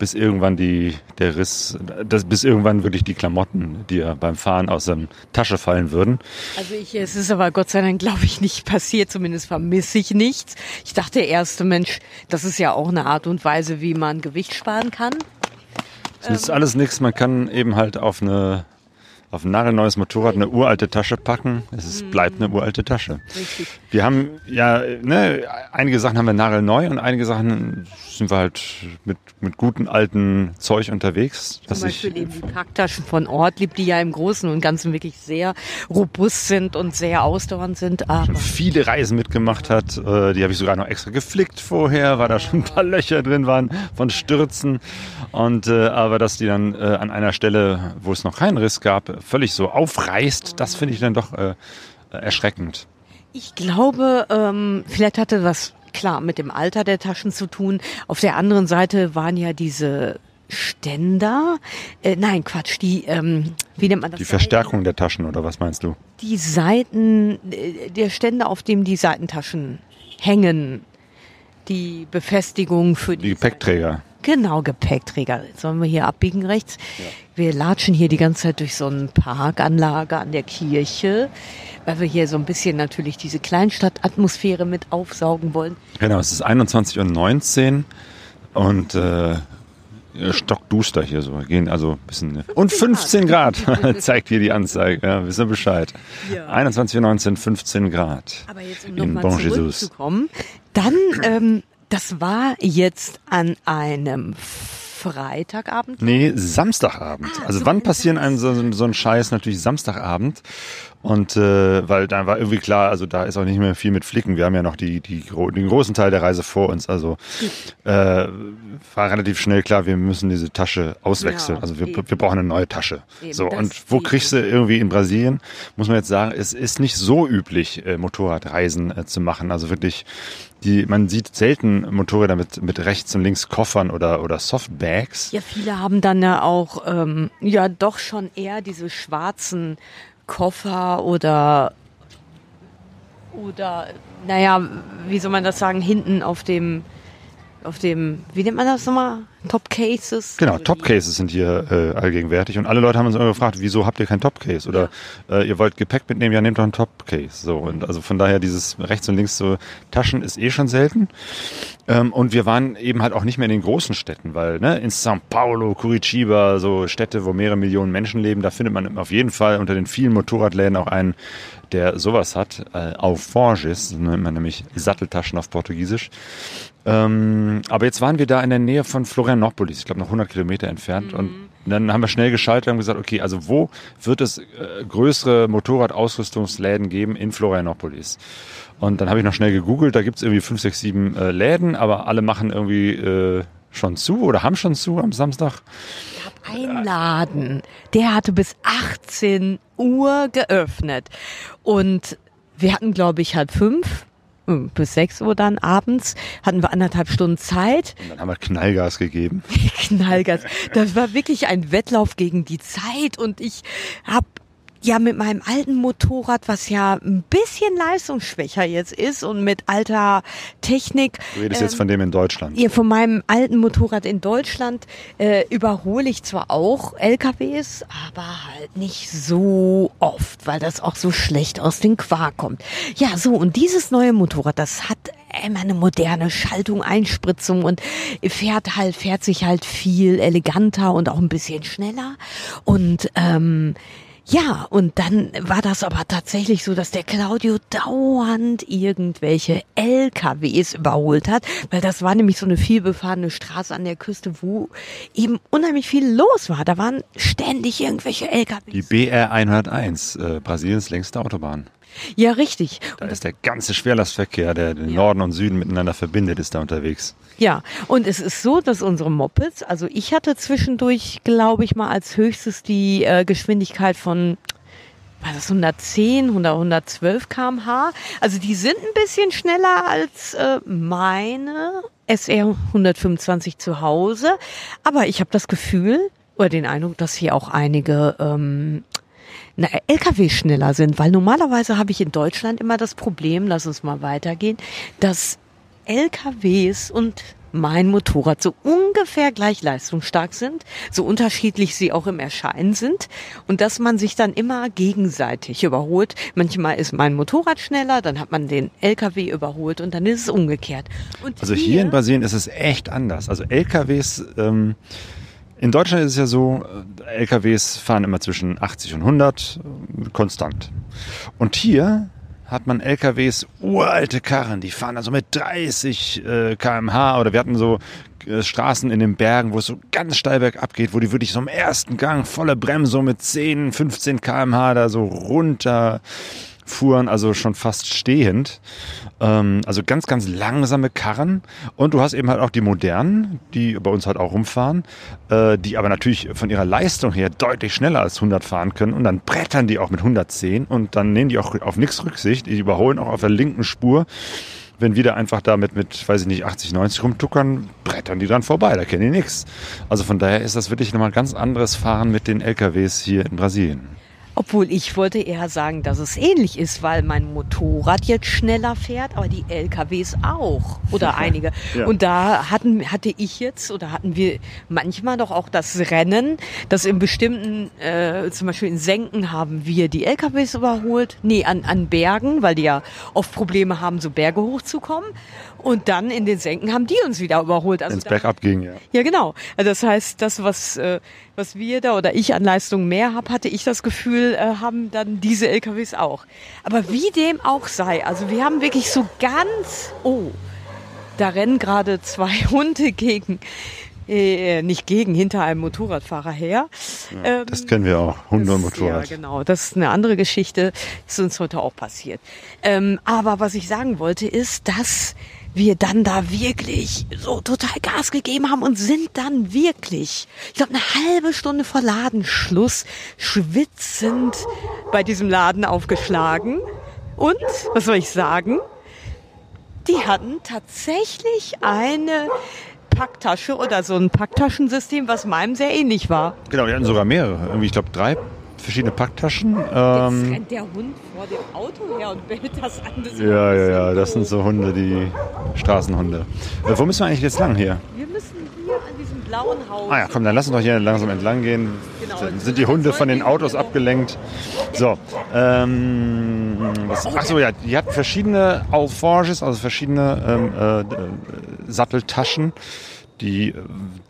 bis irgendwann die der Riss, das, bis irgendwann wirklich die Klamotten dir beim Fahren aus der Tasche fallen würden. Also ich, es ist aber Gott sei Dank, glaube ich, nicht passiert. Zumindest vermisse ich nichts. Ich dachte erst, Mensch, das ist ja auch eine Art und Weise, wie man Gewicht sparen kann. Das ist alles nichts. Man kann eben halt auf eine auf ein nagelneues Motorrad eine uralte Tasche packen. Es ist, bleibt eine uralte Tasche. Richtig. Wir haben ja, ne, einige Sachen haben wir nagelneu und einige Sachen sind wir halt mit, mit guten alten Zeug unterwegs. Zum dass ich, Beispiel eben die Packtaschen von Ortlieb, die ja im Großen und Ganzen wirklich sehr robust sind und sehr ausdauernd sind. Aber viele Reisen mitgemacht hat. Äh, die habe ich sogar noch extra geflickt vorher, weil da schon ein paar Löcher drin waren von Stürzen. Und äh, aber dass die dann äh, an einer Stelle, wo es noch keinen Riss gab, völlig so aufreißt, das finde ich dann doch äh, erschreckend. ich glaube, ähm, vielleicht hatte das klar mit dem Alter der Taschen zu tun. Auf der anderen Seite waren ja diese Ständer, äh, nein, Quatsch, die, ähm, wie nennt man das? Die Verstärkung der Taschen oder was meinst du? die Seiten, äh, der Ständer, auf dem die Seitentaschen hängen. Die Befestigung für die, Die Gepäckträger. Genau, Gepäckträger. Jetzt sollen wir hier abbiegen rechts. Wir latschen hier die ganze Zeit durch so eine Parkanlage an der Kirche, weil wir hier so ein bisschen natürlich diese Kleinstadtatmosphäre mit aufsaugen wollen. Genau, es ist 21 und 19 und äh, stockduster hier so. Wir Gehen also ein bisschen. Und 15 Grad zeigt hier die Anzeige. Ja, wissen wir Bescheid. Ja. 21 und 19, 15 Grad. Aber jetzt, um In nochmal Bon zurückzukommen, dann, ähm, das war jetzt an einem Freitagabend. Nee, Samstagabend. Ah, also so wann passieren einem so, so ein Scheiß natürlich Samstagabend? Und äh, weil dann war irgendwie klar, also da ist auch nicht mehr viel mit Flicken. Wir haben ja noch die, die, den großen Teil der Reise vor uns. Also äh, war relativ schnell klar, wir müssen diese Tasche auswechseln. Ja, also wir, eben. wir brauchen eine neue Tasche. Eben, so und wo kriegst du irgendwie in Brasilien? Muss man jetzt sagen, es ist nicht so üblich, äh, Motorradreisen äh, zu machen. Also wirklich die, man sieht selten Motorräder mit, mit rechts und links Koffern oder, oder Softbags. Ja, viele haben dann ja auch, ähm, ja, doch schon eher diese schwarzen Koffer oder, oder, naja, wie soll man das sagen, hinten auf dem, auf dem, wie nennt man das nochmal? Top Cases? Genau, Top Cases sind hier äh, allgegenwärtig und alle Leute haben uns immer gefragt, wieso habt ihr kein Top Case oder äh, ihr wollt Gepäck mitnehmen, ja nehmt doch ein Top Case. So und also von daher dieses rechts und links so Taschen ist eh schon selten ähm, und wir waren eben halt auch nicht mehr in den großen Städten, weil ne, in São Paulo, Curitiba, so Städte, wo mehrere Millionen Menschen leben, da findet man auf jeden Fall unter den vielen Motorradläden auch einen, der sowas hat, äh, Alforges, nennt man nämlich Satteltaschen auf Portugiesisch. Ähm, aber jetzt waren wir da in der Nähe von Florianopolis, ich glaube noch 100 Kilometer entfernt. Und dann haben wir schnell geschaltet und haben gesagt, okay, also wo wird es äh, größere Motorradausrüstungsläden geben in Florianopolis? Und dann habe ich noch schnell gegoogelt, da gibt es irgendwie fünf, sechs, sieben äh, Läden, aber alle machen irgendwie äh, schon zu oder haben schon zu am Samstag. Ein Laden, der hatte bis 18 Uhr geöffnet. Und wir hatten, glaube ich, halb fünf bis sechs Uhr dann abends, hatten wir anderthalb Stunden Zeit. Und dann haben wir Knallgas gegeben. Knallgas. Das war wirklich ein Wettlauf gegen die Zeit und ich habe ja mit meinem alten Motorrad, was ja ein bisschen leistungsschwächer jetzt ist und mit alter Technik. Du redest jetzt von dem in Deutschland. Ja, von meinem alten Motorrad in Deutschland äh, überhole ich zwar auch LKWs, aber halt nicht so oft, weil das auch so schlecht aus den Quark kommt. Ja, so und dieses neue Motorrad, das hat immer eine moderne Schaltung, Einspritzung und fährt halt, fährt sich halt viel eleganter und auch ein bisschen schneller. Und ähm, ja, und dann war das aber tatsächlich so, dass der Claudio dauernd irgendwelche LKWs überholt hat, weil das war nämlich so eine vielbefahrene Straße an der Küste, wo eben unheimlich viel los war. Da waren ständig irgendwelche LKWs. Die BR 101, äh, Brasiliens längste Autobahn. Ja, richtig. Da ist der ganze Schwerlastverkehr, der den Norden und Süden miteinander verbindet, ist da unterwegs. Ja, und es ist so, dass unsere Mopeds, also ich hatte zwischendurch, glaube ich mal, als höchstes die äh, Geschwindigkeit von war das 110, 100, 112 kmh. Also die sind ein bisschen schneller als äh, meine SR 125 zu Hause. Aber ich habe das Gefühl oder den Eindruck, dass hier auch einige ähm, na, LKW schneller sind, weil normalerweise habe ich in Deutschland immer das Problem, lass uns mal weitergehen, dass LKWs und mein Motorrad so ungefähr gleich leistungsstark sind, so unterschiedlich sie auch im Erscheinen sind und dass man sich dann immer gegenseitig überholt. Manchmal ist mein Motorrad schneller, dann hat man den LKW überholt und dann ist es umgekehrt. Und Also hier in Brasilien ist es echt anders. Also LKWs, ähm, in Deutschland ist es ja so, äh, LKWs fahren immer zwischen 80 und 100, äh, konstant. Und hier hat man LKWs, uralte Karren, die fahren also mit 30 äh, kmh oder wir hatten so äh, Straßen in den Bergen, wo es so ganz steil bergab geht, wo die wirklich so im ersten Gang volle Bremse mit 10, 15 kmh da so runter fuhren, also schon fast stehend. Ähm, also ganz, ganz langsame Karren. Und du hast eben halt auch die modernen, die bei uns halt auch rumfahren, äh, die aber natürlich von ihrer Leistung her deutlich schneller als 100 fahren können. Und dann brettern die auch mit 110 und dann nehmen die auch auf nichts Rücksicht. Die überholen auch auf der linken Spur. Wenn wir da einfach damit mit, weiß ich nicht, 80, 90 rumtuckern, brettern die dran vorbei, da kennen die nichts. Also von daher ist das wirklich nochmal ganz anderes Fahren mit den LKWs hier in Brasilien. Obwohl ich wollte eher sagen, dass es ähnlich ist, weil mein Motorrad jetzt schneller fährt, aber die LKWs auch oder einige. Ja. Und da hatten, hatte ich jetzt oder hatten wir manchmal doch auch das Rennen, dass in bestimmten, äh, zum Beispiel in Senken haben wir die LKWs überholt, nee, an, an Bergen, weil die ja oft Probleme haben, so Berge hochzukommen. Und dann in den Senken haben die uns wieder überholt. Also Wenn es da- bergab ging, ja. ja, genau. Also das heißt, das, was, äh, was wir da oder ich an Leistung mehr habe, hatte ich das Gefühl, äh, haben dann diese LKWs auch. Aber wie dem auch sei, also wir haben wirklich so ganz, oh, da rennen gerade zwei Hunde gegen, äh, nicht gegen, hinter einem Motorradfahrer her. Ähm, Das kennen wir auch, Hunde und das- Motorrad. Ja, genau. Das ist eine andere Geschichte. Ist uns heute auch passiert. Ähm, aber was ich sagen wollte, ist, dass wir dann da wirklich so total Gas gegeben haben und sind dann wirklich, ich glaube, eine halbe Stunde vor Ladenschluss schwitzend bei diesem Laden aufgeschlagen. Und, was soll ich sagen? Die hatten tatsächlich eine Packtasche oder so ein Packtaschensystem, was meinem sehr ähnlich war. Genau, die hatten sogar mehrere. Irgendwie, ich glaube, drei verschiedene Packtaschen. Jetzt Ähm, rennt der Hund vor dem Auto her und bellt das an. Das ja, ja, ja, das sind so Hunde, die Straßenhunde. Äh, wo müssen wir eigentlich jetzt lang hier? Wir müssen hier an diesem blauen Haus. Ah ja, komm, dann lass uns doch hier langsam entlang gehen. Genau. Dann sind die Hunde von den Autos abgelenkt. So, ähm, was, ach so, ja, die hatten verschiedene Alforges, also verschiedene ähm, äh, äh, Satteltaschen. Die äh,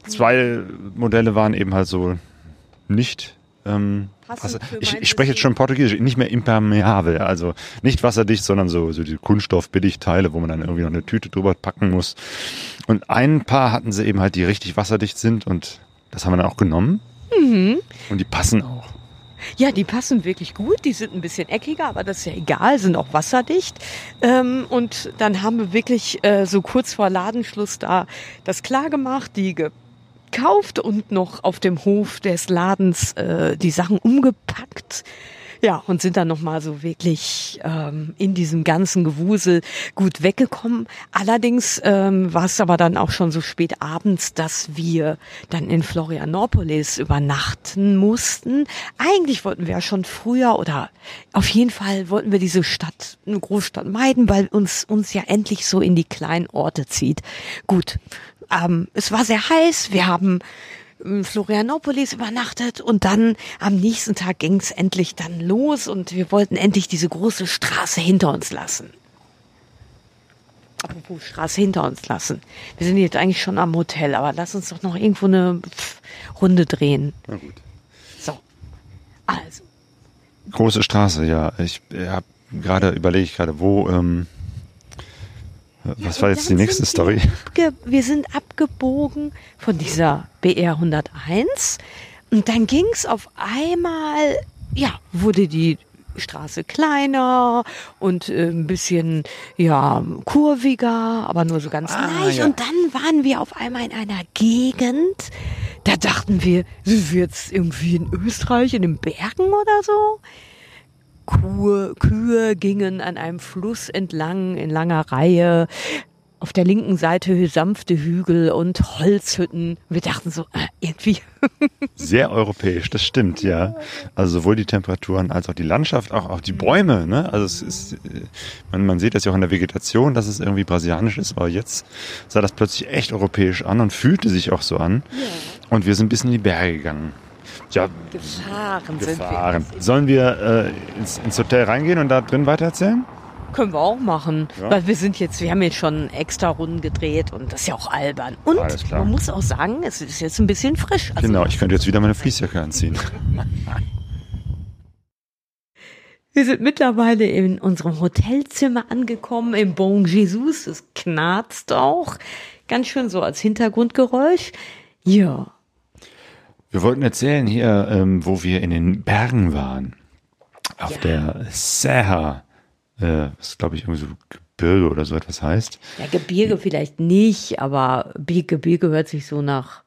zwei Modelle waren eben halt so nicht. Ähm, ich, mein ich spreche jetzt schon Portugiesisch, nicht mehr impermeabel, also nicht wasserdicht, sondern so, so die Kunststoff-Billigteile, wo man dann irgendwie noch eine Tüte drüber packen muss. Und ein paar hatten sie eben halt, die richtig wasserdicht sind und das haben wir dann auch genommen. Mhm. Und die passen auch. Ja, die passen wirklich gut. Die sind ein bisschen eckiger, aber das ist ja egal, sind auch wasserdicht. Ähm, und dann haben wir wirklich äh, so kurz vor Ladenschluss da das klar gemacht, die gekauft und noch auf dem Hof des Ladens äh, die Sachen umgepackt. Ja, und sind dann nochmal so wirklich ähm, in diesem ganzen Gewusel gut weggekommen. Allerdings ähm, war es aber dann auch schon so spät abends, dass wir dann in Florianopolis übernachten mussten. Eigentlich wollten wir ja schon früher oder auf jeden Fall wollten wir diese Stadt, eine Großstadt meiden, weil uns uns ja endlich so in die kleinen Orte zieht. Gut, ähm, es war sehr heiß. Wir haben in Florianopolis übernachtet und dann am nächsten Tag ging es endlich dann los und wir wollten endlich diese große Straße hinter uns lassen. Apropos Straße hinter uns lassen. Wir sind jetzt eigentlich schon am Hotel, aber lass uns doch noch irgendwo eine Runde drehen. Na gut. So. Also. Große Straße, ja. Ich habe gerade überlege ich gerade, wo. Ähm, was war jetzt die nächste Story? Wir, wir sind abgebogen von dieser BR 101 und dann ging es auf einmal, ja, wurde die Straße kleiner und äh, ein bisschen ja kurviger, aber nur so ganz Ah, leicht. ja. Und dann waren wir auf einmal in einer Gegend. Da dachten wir, sind wir jetzt irgendwie in Österreich in den Bergen oder so? Kuh, Kühe gingen an einem Fluss entlang in langer Reihe. Auf der linken Seite sanfte Hügel und Holzhütten. Wir dachten so, äh, irgendwie. Sehr europäisch, das stimmt, ja. Also sowohl die Temperaturen als auch die Landschaft, auch, auch die Bäume, ne? Also es ist, äh, man, man sieht das ja auch in der Vegetation, dass es irgendwie brasilianisch ist, aber jetzt sah das plötzlich echt europäisch an und fühlte sich auch so an. Und wir sind ein bisschen in die Berge gegangen. Ja, Gefahren, gefahren. Sollen wir äh, ins, ins Hotel reingehen und da drin weitererzählen? wir. Können wir auch machen. Ja. Weil wir sind jetzt, wir haben jetzt schon extra Runden gedreht und das ist ja auch albern. Und man muss auch sagen, es ist jetzt ein bisschen frisch. Also Genau, ich könnte jetzt wieder meine Fließjacke anziehen. Wir sind mittlerweile in unserem Hotelzimmer angekommen, im Bon Jesus. Es knarzt auch. Ganz schön so als Hintergrundgeräusch. Ja. Wir wollten erzählen hier, ähm, wo wir in den Bergen waren. Auf Ja. der Serra, äh, was glaube ich irgendwie so Gebirge oder so etwas heißt. Ja, Gebirge vielleicht nicht, aber Be- Gebirge hört sich so nach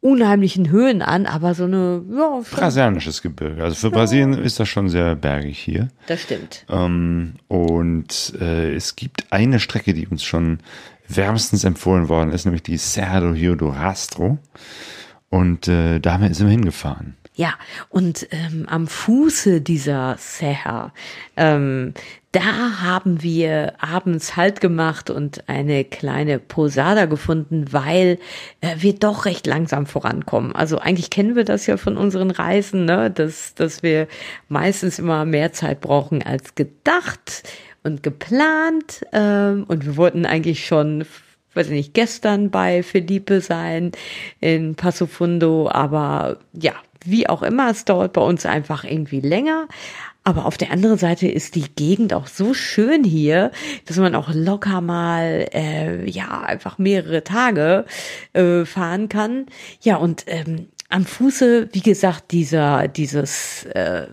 unheimlichen Höhen an, aber so eine, ja, Brasilianisches Gebirge. Also für Brasilien ist das schon sehr bergig hier. das stimmt. Ähm, und äh, es gibt eine Strecke, die uns schon wärmstens empfohlen worden ist, nämlich die Serra do Rio do Rastro. Und äh, da haben wir- sind wir hingefahren. Ja, und ähm, am Fuße dieser Serra, ähm, da haben wir abends Halt gemacht und eine kleine Posada gefunden, weil äh, wir doch recht langsam vorankommen. Also eigentlich kennen wir das ja von unseren Reisen, ne? dass, dass wir meistens immer mehr Zeit brauchen als gedacht und geplant. Ähm, und wir wollten eigentlich schon weiß ich nicht, gestern bei Felipe sein in Passo Fundo, aber ja, wie auch immer, es dauert bei uns einfach irgendwie länger. Aber auf der anderen Seite ist die Gegend auch so schön hier, dass man auch locker mal, äh, ja, einfach mehrere Tage äh, fahren kann. Ja, und ähm, am Fuße, wie gesagt, dieser, dieses, äh,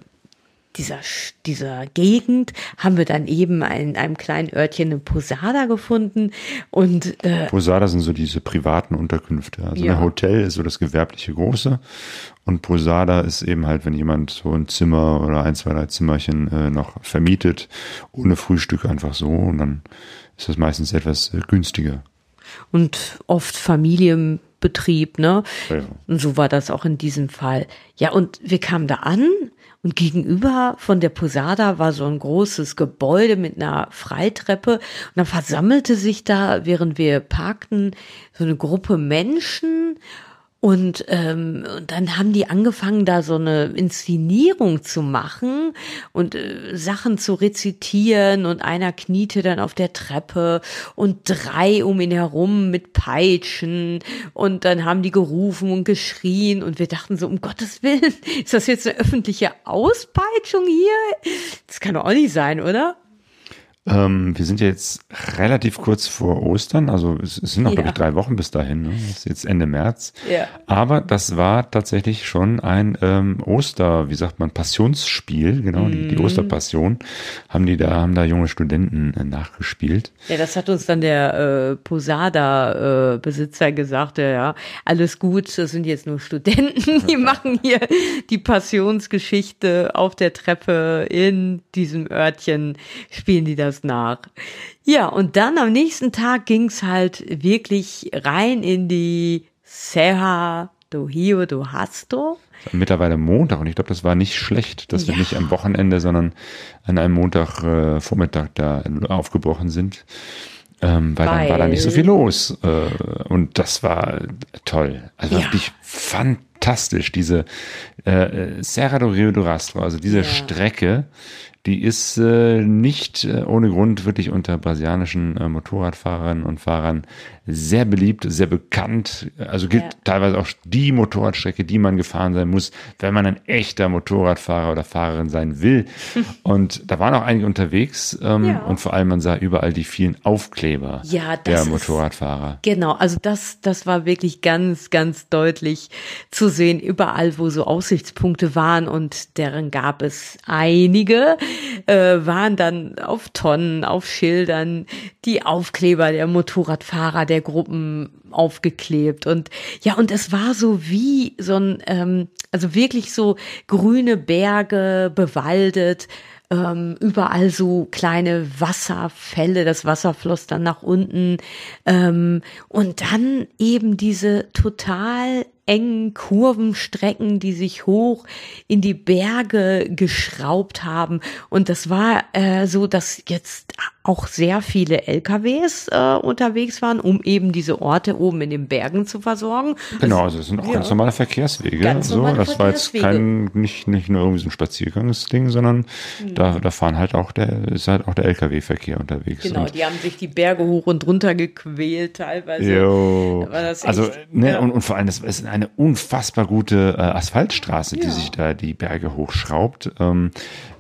dieser, dieser Gegend haben wir dann eben in einem kleinen Örtchen eine Posada gefunden und äh, Posada sind so diese privaten Unterkünfte. Also Ja. ein Hotel ist so das gewerbliche Große und Posada ist eben halt, wenn jemand so ein Zimmer oder ein, zwei, drei Zimmerchen äh, noch vermietet, ohne Frühstück einfach so und dann ist das meistens etwas äh, günstiger. und oft Familienbetrieb, ne? Ja, ja. Und so war das auch in diesem Fall. Ja, und wir kamen da an und gegenüber von der Posada war so ein großes Gebäude mit einer Freitreppe. Und dann versammelte sich da, während wir parkten, so eine Gruppe Menschen und, ähm, und dann haben die angefangen, da so eine Inszenierung zu machen und äh, Sachen zu rezitieren und einer kniete dann auf der Treppe und drei um ihn herum mit Peitschen und dann haben die gerufen und geschrien und wir dachten so, um Gottes Willen, ist das jetzt eine öffentliche Auspeitschung hier? Das kann doch auch nicht sein, oder? Ähm, wir sind ja jetzt relativ kurz vor Ostern, also es, es sind noch, Ja. glaube ich, drei Wochen bis dahin. Ne? Das ist jetzt Ende März. Ja. Aber das war tatsächlich schon ein ähm, Oster, wie sagt man, Passionsspiel, genau, die, Mhm. die Osterpassion, haben die da, haben da junge Studenten äh, nachgespielt. Ja, das hat uns dann der äh, Posada-Besitzer gesagt, ja, ja, alles gut, das sind jetzt nur Studenten, die machen hier die Passionsgeschichte auf der Treppe in diesem Örtchen, spielen die das nach. Ja, und dann am nächsten Tag ging's halt wirklich rein in die Serra do Rio do Hasto. Mittlerweile Montag und ich glaube, das war nicht schlecht, dass wir Ja. nicht am Wochenende, sondern an einem Montag äh, Vormittag da aufgebrochen sind. Ähm, weil, dann war da nicht so Weil- viel los. Äh, und das war toll. Also Ja. wirklich fantastisch, diese äh, Serra do Rio do Rastro, also diese Ja. Strecke, die ist äh, nicht äh, ohne Grund wirklich unter brasilianischen äh, Motorradfahrern und Fahrern sehr beliebt, sehr bekannt. Also gilt Ja. teilweise auch die Motorradstrecke, die man gefahren sein muss, wenn man ein echter Motorradfahrer oder Fahrerin sein will. Und da waren auch einige unterwegs ähm, Ja. und vor allem man sah überall die vielen Aufkleber Ja, der ist- Motorradfahrer. Genau, also das, das war wirklich ganz, ganz deutlich zu sehen, überall, wo so Aussichtspunkte waren und deren gab es einige, äh, waren dann auf Tonnen, auf Schildern die Aufkleber der Motorradfahrer der Gruppen aufgeklebt. Und ja und es war so wie so ein ähm, also wirklich so grüne Berge bewaldet ähm, überall so kleine Wasserfälle, das Wasser floss dann nach unten. Ähm, und dann eben diese total engen Kurvenstrecken, die sich hoch in die Berge geschraubt haben und das war äh, so, dass jetzt auch sehr viele LKWs äh, unterwegs waren, um eben diese Orte oben in den Bergen zu versorgen. Genau, also es sind auch Ja. ganz normale Verkehrswege. Ganz so, normale das war jetzt kein nicht nicht nur irgendwie so ein Spaziergangsding, sondern Mhm. da da fahren halt auch der ist halt auch der LKW-Verkehr unterwegs. Genau, Und die haben sich die Berge hoch und runter gequält teilweise. Jo. Also, ne, ja. und, und vor allem, das ist eine unfassbar gute äh, Asphaltstraße, die Ja. sich da die Berge hochschraubt. Ähm,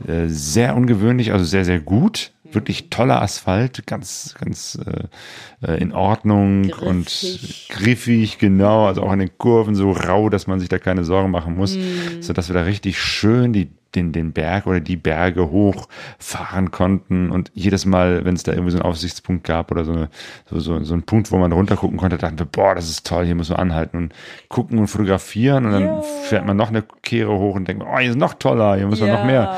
äh, sehr ungewöhnlich, also sehr, sehr gut. Wirklich toller Asphalt, ganz, ganz äh, äh, in Ordnung Griffig. und griffig, genau. Also auch in den Kurven so rau, dass man sich da keine Sorgen machen muss, Mhm. so dass wir da richtig schön die den, den Berg oder die Berge hochfahren konnten und jedes Mal, wenn es da irgendwie so einen Aussichtspunkt gab oder so, eine, so, so, so einen Punkt, wo man runtergucken konnte, dachten wir, boah, das ist toll, hier müssen wir anhalten und gucken und fotografieren und dann Ja. fährt man noch eine Kehre hoch und denkt, oh, hier ist noch toller, hier müssen wir noch mehr.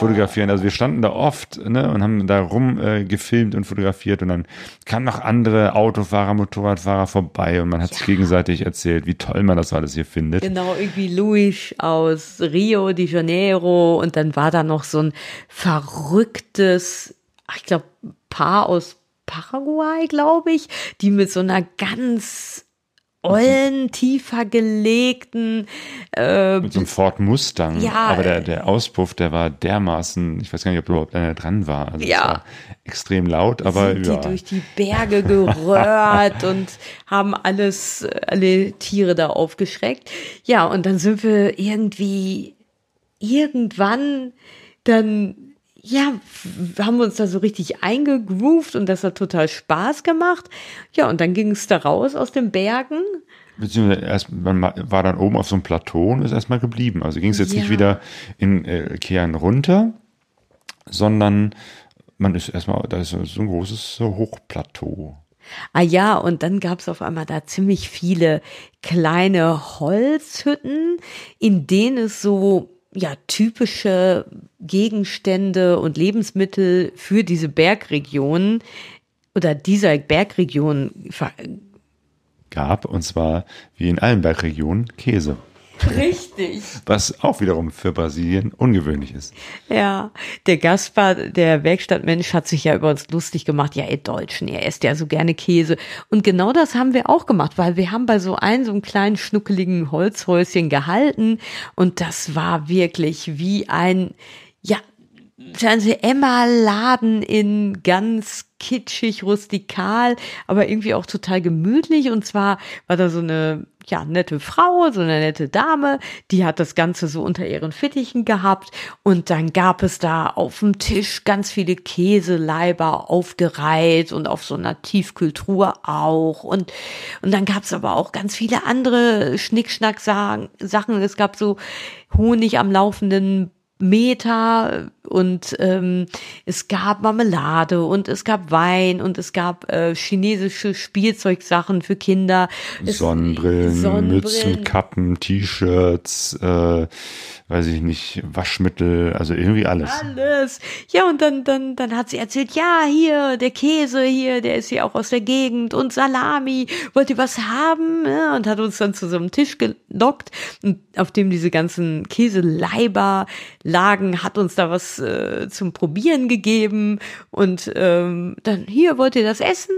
Fotografieren. Also wir standen da oft ne, und haben da rum äh, gefilmt und fotografiert und dann kamen noch andere Autofahrer, Motorradfahrer vorbei und man hat sich gegenseitig erzählt, wie toll man das alles hier findet. Genau, irgendwie Luis aus Rio de Janeiro und dann war da noch so ein verrücktes, ach, ich glaube, Paar aus Paraguay, glaube ich, die mit so einer ganz ollen, tiefer gelegten äh, Mit so einem Ford Mustang. Ja, aber der, äh, der Auspuff, der war dermaßen, ich weiß gar nicht, ob überhaupt einer dran war. Also Ja. war extrem laut, aber sind ja. die durch die Berge geröhrt und haben alles, alle Tiere da aufgeschreckt. Ja, und dann sind wir irgendwie irgendwann dann, ja, haben wir uns da so richtig eingegroovt und das hat total Spaß gemacht. Ja, und dann ging es da raus aus den Bergen. Beziehungsweise erst, man ma- war dann oben auf so einem Plateau und ist erstmal geblieben. Also ging es jetzt Ja. nicht wieder in äh, Kehren runter, sondern man ist erstmal, da ist so ein großes Hochplateau. Ah ja, und dann gab's auf einmal da ziemlich viele kleine Holzhütten, in denen es so ja typische Gegenstände und Lebensmittel für diese Bergregion oder dieser Bergregion Gab, und zwar wie in allen Bergregionen, Käse. Richtig. Was auch wiederum für Brasilien ungewöhnlich ist. Ja, der Gaspar, der Werkstattmensch, hat sich ja über uns lustig gemacht. Ja, ihr Deutschen, ihr esst ja so gerne Käse. Und genau das haben wir auch gemacht, weil wir haben bei so einem so einem kleinen schnuckeligen Holzhäuschen gehalten und das war wirklich wie ein, ja, Fernseh Emma Laden in ganz kitschig, rustikal, aber irgendwie auch total gemütlich. Und zwar war da so eine ja, nette Frau, so eine nette Dame, die hat das Ganze so unter ihren Fittichen gehabt und dann gab es da auf dem Tisch ganz viele Käseleiber aufgereiht und auf so einer Tiefkühltruhe auch und, und dann gab es aber auch ganz viele andere Schnickschnack-Sachen. Es gab so Honig am laufenden Meter und ähm, es gab Marmelade und es gab Wein und es gab äh, chinesische Spielzeugsachen für Kinder. Sonnenbrillen, Sonnenbrillen, Mützen, Kappen, T-Shirts, äh, weiß ich nicht, Waschmittel, also irgendwie alles. Alles. Ja, und dann, dann, dann hat sie erzählt, ja, hier, der Käse hier, der ist hier auch aus der Gegend und Salami, wollt ihr was haben? Und hat uns dann zu so einem Tisch gelockt, auf dem diese ganzen Käseleiber lagen, hat uns da was äh, zum Probieren gegeben und ähm, dann, hier, wollt ihr das essen?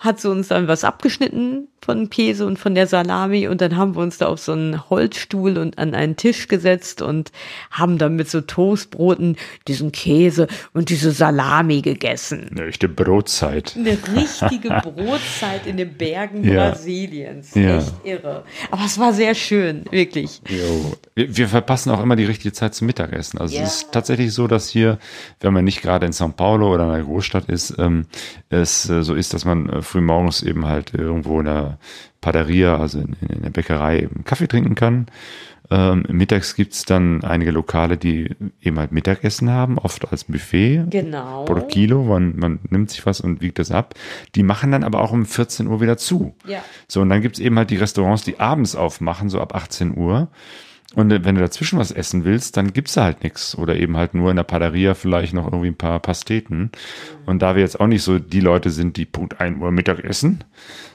Hat sie uns dann was abgeschnitten von Käse und von der Salami und dann haben wir uns da auf so einen Holzstuhl und an einen Tisch gesetzt und haben dann mit so Toastbroten diesen Käse und diese Salami gegessen. Eine echte Brotzeit. Eine richtige Brotzeit in den Bergen ja. Brasiliens. Ja. Echt irre. Aber es war sehr schön, wirklich. Jo. Wir, wir verpassen auch immer die richtige Zeit zum Mittagessen. Also ja. es ist tatsächlich so, dass hier, wenn man nicht gerade in São Paulo oder in einer Großstadt ist, ähm, es äh, so ist, dass man äh, früh morgens eben halt irgendwo in der Paderia, also in, in der Bäckerei, eben Kaffee trinken kann. Ähm, mittags gibt's dann einige Lokale, die eben halt Mittagessen haben, oft als Buffet. Genau. Pro Kilo, man, man nimmt sich was und wiegt das ab. Die machen dann aber auch um 14 Uhr wieder zu. Ja. So, und dann gibt's eben halt die Restaurants, die abends aufmachen, so ab 18 Uhr. Und wenn du dazwischen was essen willst, dann gibt's da halt nichts. Oder eben halt nur in der Padaria vielleicht noch irgendwie ein paar Pasteten. Und da wir jetzt auch nicht so die Leute sind, die Punkt 1 Uhr Mittag essen,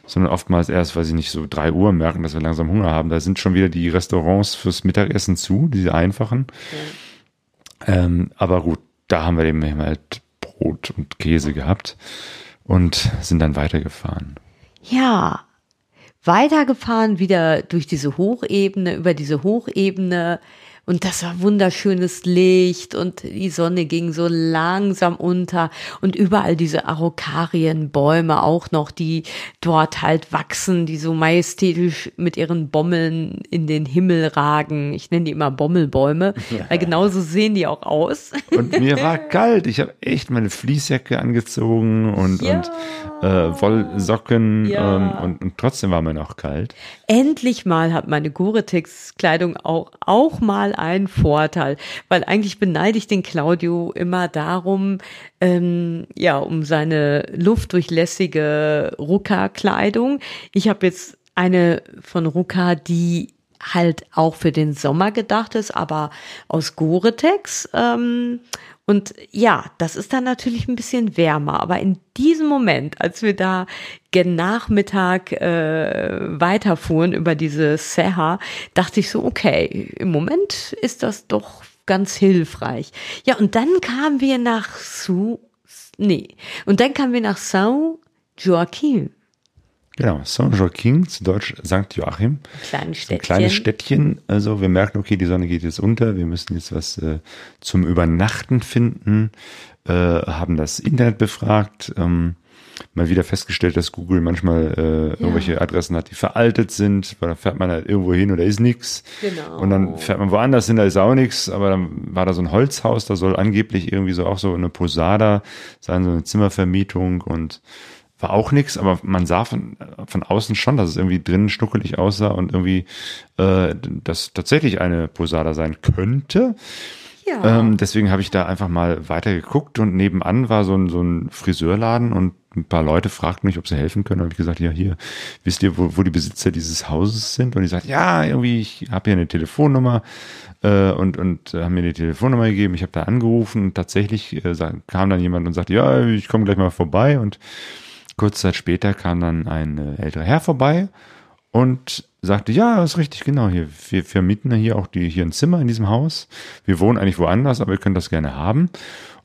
sondern oftmals erst, weil sie nicht so drei Uhr merken, dass wir langsam Hunger haben, da sind schon wieder die Restaurants fürs Mittagessen zu, diese einfachen. Ja. Ähm, aber gut, da haben wir eben halt Brot und Käse gehabt und sind dann weitergefahren. Ja, weitergefahren, wieder durch diese Hochebene, über diese Hochebene und das war wunderschönes Licht und die Sonne ging so langsam unter und überall diese Arokarienbäume auch noch, die dort halt wachsen, die so majestätisch mit ihren Bommeln in den Himmel ragen. Ich nenne die immer Bommelbäume, ja. weil genauso sehen die auch aus. Und mir war kalt. Ich habe echt meine Fließjacke angezogen und, ja. und äh, Wollsocken ja. ähm, und, und trotzdem war mir noch kalt. Endlich mal hat meine Gore-Tex-Kleidung auch, auch mal einen Vorteil, weil eigentlich beneide ich den Claudio immer darum, ähm, ja, um seine luftdurchlässige Ruka-Kleidung. Ich habe jetzt eine von Ruka, die halt auch für den Sommer gedacht ist, aber aus Gore-Tex. Ähm, und ja, das ist dann natürlich ein bisschen wärmer. Aber in diesem Moment, als wir da gen Nachmittag äh, weiterfuhren über diese Serra, dachte ich so, okay, im Moment ist das doch ganz hilfreich. Ja, und dann kamen wir nach Su, nee, und dann kamen wir nach São Joaquim. Genau, Saint-Joachim, zu Deutsch St. Joachim. Kleines Städtchen. Ein kleines Städtchen. Also wir merken, okay, die Sonne geht jetzt unter, wir müssen jetzt was äh, zum Übernachten finden, äh, haben das Internet befragt, ähm, mal wieder festgestellt, dass Google manchmal äh, ja. irgendwelche Adressen hat, die veraltet sind, weil da fährt man halt irgendwo hin und da ist nichts. Genau. Und dann fährt man woanders hin, da ist auch nichts, aber dann war da so ein Holzhaus, da soll angeblich irgendwie so auch so eine Posada sein, so eine Zimmervermietung und war auch nichts, aber man sah von, von außen schon, dass es irgendwie drinnen schnuckelig aussah und irgendwie äh, das tatsächlich eine Posada sein könnte. Ja. Ähm, deswegen habe ich da einfach mal weiter geguckt und nebenan war so ein, so ein Friseurladen und ein paar Leute fragten mich, ob sie helfen können. Und ich gesagt, ja, hier, wisst ihr, wo, wo die Besitzer dieses Hauses sind? Und die sagt, ja, irgendwie, ich habe hier eine Telefonnummer äh, und, und haben mir die Telefonnummer gegeben. Ich habe da angerufen und tatsächlich äh, kam dann jemand und sagte, ja, ich komme gleich mal vorbei und Kurze Zeit später kam dann ein äh, älterer Herr vorbei und sagte, ja, ist richtig, genau, hier, wir vermieten hier auch die, hier ein Zimmer in diesem Haus. Wir wohnen eigentlich woanders, aber wir können das gerne haben.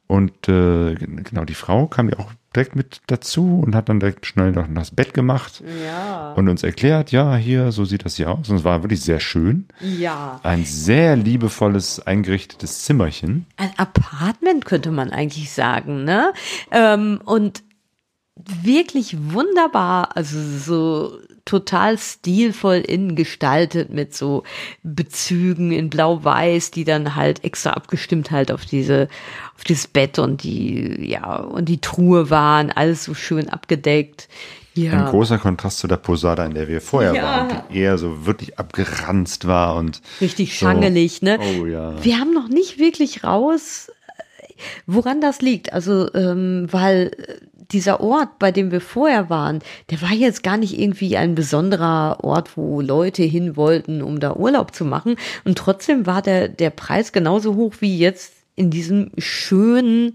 Und äh, genau, die Frau kam ja auch direkt mit dazu und hat dann direkt schnell noch das Bett gemacht ja. und uns erklärt, ja, hier, so sieht das hier aus. Und es war wirklich sehr schön. Ja. Ein sehr liebevolles, eingerichtetes Zimmerchen. Ein Apartment könnte man eigentlich sagen, ne? Ähm, und wirklich wunderbar, also so total stilvoll innen gestaltet mit so Bezügen in blau-weiß, die dann halt extra abgestimmt halt auf diese, auf dieses Bett und die, ja, und die Truhe waren, alles so schön abgedeckt. Ja. Ein großer Kontrast zu der Posada, in der wir vorher Ja. waren, die eher so wirklich abgeranzt war und Richtig so- schangelig, ne? Oh ja. Wir haben noch nicht wirklich raus, woran das liegt. Also, ähm, weil äh, dieser Ort, bei dem wir vorher waren, der war jetzt gar nicht irgendwie ein besonderer Ort, wo Leute hin wollten, um da Urlaub zu machen. Und trotzdem war der, der Preis genauso hoch wie jetzt in diesem schönen,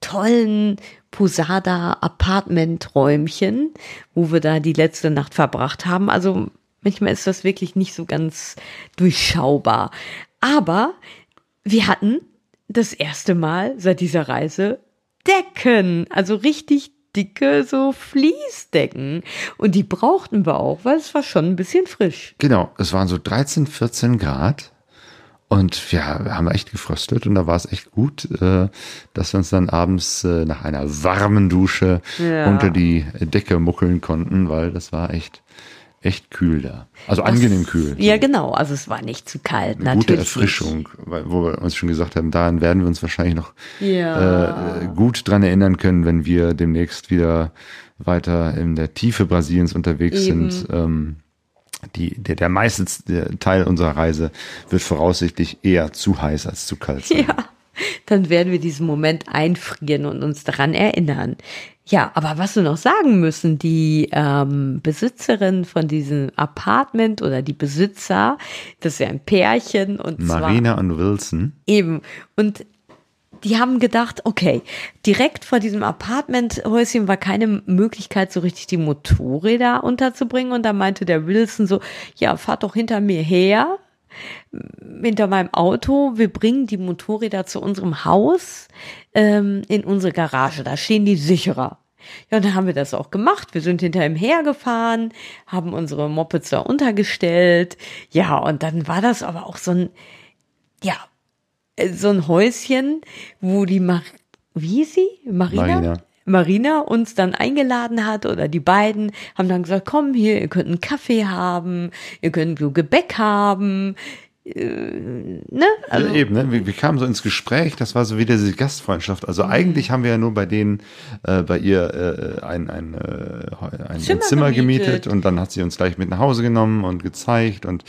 tollen Posada Apartment-Räumchen, wo wir da die letzte Nacht verbracht haben. Also manchmal ist das wirklich nicht so ganz durchschaubar. Aber wir hatten das erste Mal seit dieser Reise Decken, also richtig dicke so Fließdecken. Und die brauchten wir auch, weil es war schon ein bisschen frisch. Genau, es waren so 13, 14 Grad. Und wir haben echt gefröstet und da war es echt gut, äh, dass wir uns dann abends äh, nach einer warmen Dusche Ja. unter die Decke muckeln konnten, weil das war echt, echt kühl da. Also angenehm kühl. Ja, genau. Also es war nicht zu kalt, Eine natürlich. gute Erfrischung, weil, wo wir uns schon gesagt haben, daran werden wir uns wahrscheinlich noch Ja. äh, gut dran erinnern können, wenn wir demnächst wieder weiter in der Tiefe Brasiliens unterwegs Eben. sind. Ähm, die, der, der meiste Teil unserer Reise wird voraussichtlich eher zu heiß als zu kalt sein. Ja, dann werden wir diesen Moment einfrieren und uns daran erinnern. Ja, aber was wir noch sagen müssen, die ähm, Besitzerin von diesem Apartment oder die Besitzer, das ist ja ein Pärchen und zwar Marina und Wilson. Eben. Und die haben gedacht, okay, direkt vor diesem Apartmenthäuschen war keine Möglichkeit, so richtig die Motorräder unterzubringen. Und da meinte der Wilson so, ja, fahrt doch hinter mir her, hinter meinem Auto. Wir bringen die Motorräder zu unserem Haus ähm, in unsere Garage. Da stehen die sicherer. Ja, und dann haben wir das auch gemacht. Wir sind hinter ihm hergefahren, haben unsere Mopeds da untergestellt. Ja, und dann war das aber auch so ein, ja, äh, so ein Häuschen, wo die Mar wie hieß sie? Marina? Marina. Marina uns dann eingeladen hat oder die beiden haben dann gesagt, komm hier, ihr könnt einen Kaffee haben, ihr könnt so Gebäck haben, äh, ne? Also eben, ne? wir, wir kamen so ins Gespräch, das war so wieder diese Gastfreundschaft. Also eigentlich haben wir ja nur bei denen, äh, bei ihr äh, ein, ein, äh, ein, Zimmer ein Zimmer gemietet. gemietet. und dann hat sie uns gleich mit nach Hause genommen und gezeigt und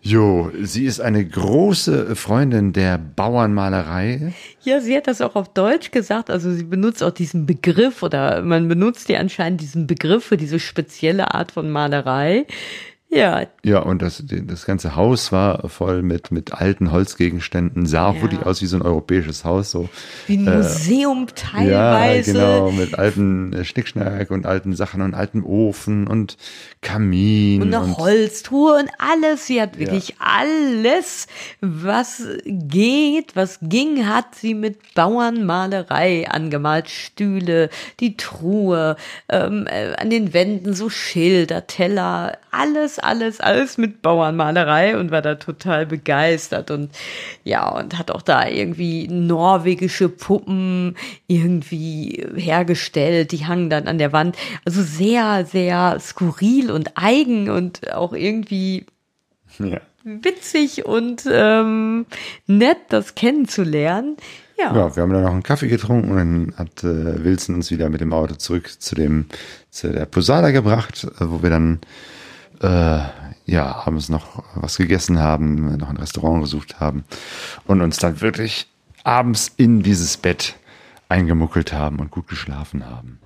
Jo, sie ist eine große Freundin der Bauernmalerei. Ja, sie hat das auch auf Deutsch gesagt. Also sie benutzt auch diesen Begriff oder man benutzt ja anscheinend diesen Begriff für diese spezielle Art von Malerei. Ja, Ja, und das, das ganze Haus war voll mit, mit alten Holzgegenständen, sah Ja. wirklich aus wie so ein europäisches Haus, so. wie ein Museum Ja, teilweise. genau, mit alten äh, Schnickschnack und alten Sachen und altem Ofen und Kamin. Und eine Holztruhe und alles. Sie hat wirklich alles, was geht, was ging, hat sie mit Bauernmalerei angemalt. Stühle, die Truhe, ähm, äh, an den Wänden so Schilder, Teller, alles, alles, alles mit Bauernmalerei und war da total begeistert und ja, und hat auch da irgendwie norwegische Puppen irgendwie hergestellt, die hangen dann an der Wand. Also sehr, sehr skurril und eigen und auch irgendwie Ja. witzig und ähm, nett, das kennenzulernen. Ja, Ja, wir haben dann noch einen Kaffee getrunken und dann hat äh, Wilson uns wieder mit dem Auto zurück zu dem zu der Posada gebracht, äh, wo wir dann äh, ja abends noch was gegessen haben, noch ein Restaurant gesucht haben und uns dann wirklich abends in dieses Bett eingemuckelt haben und gut geschlafen haben.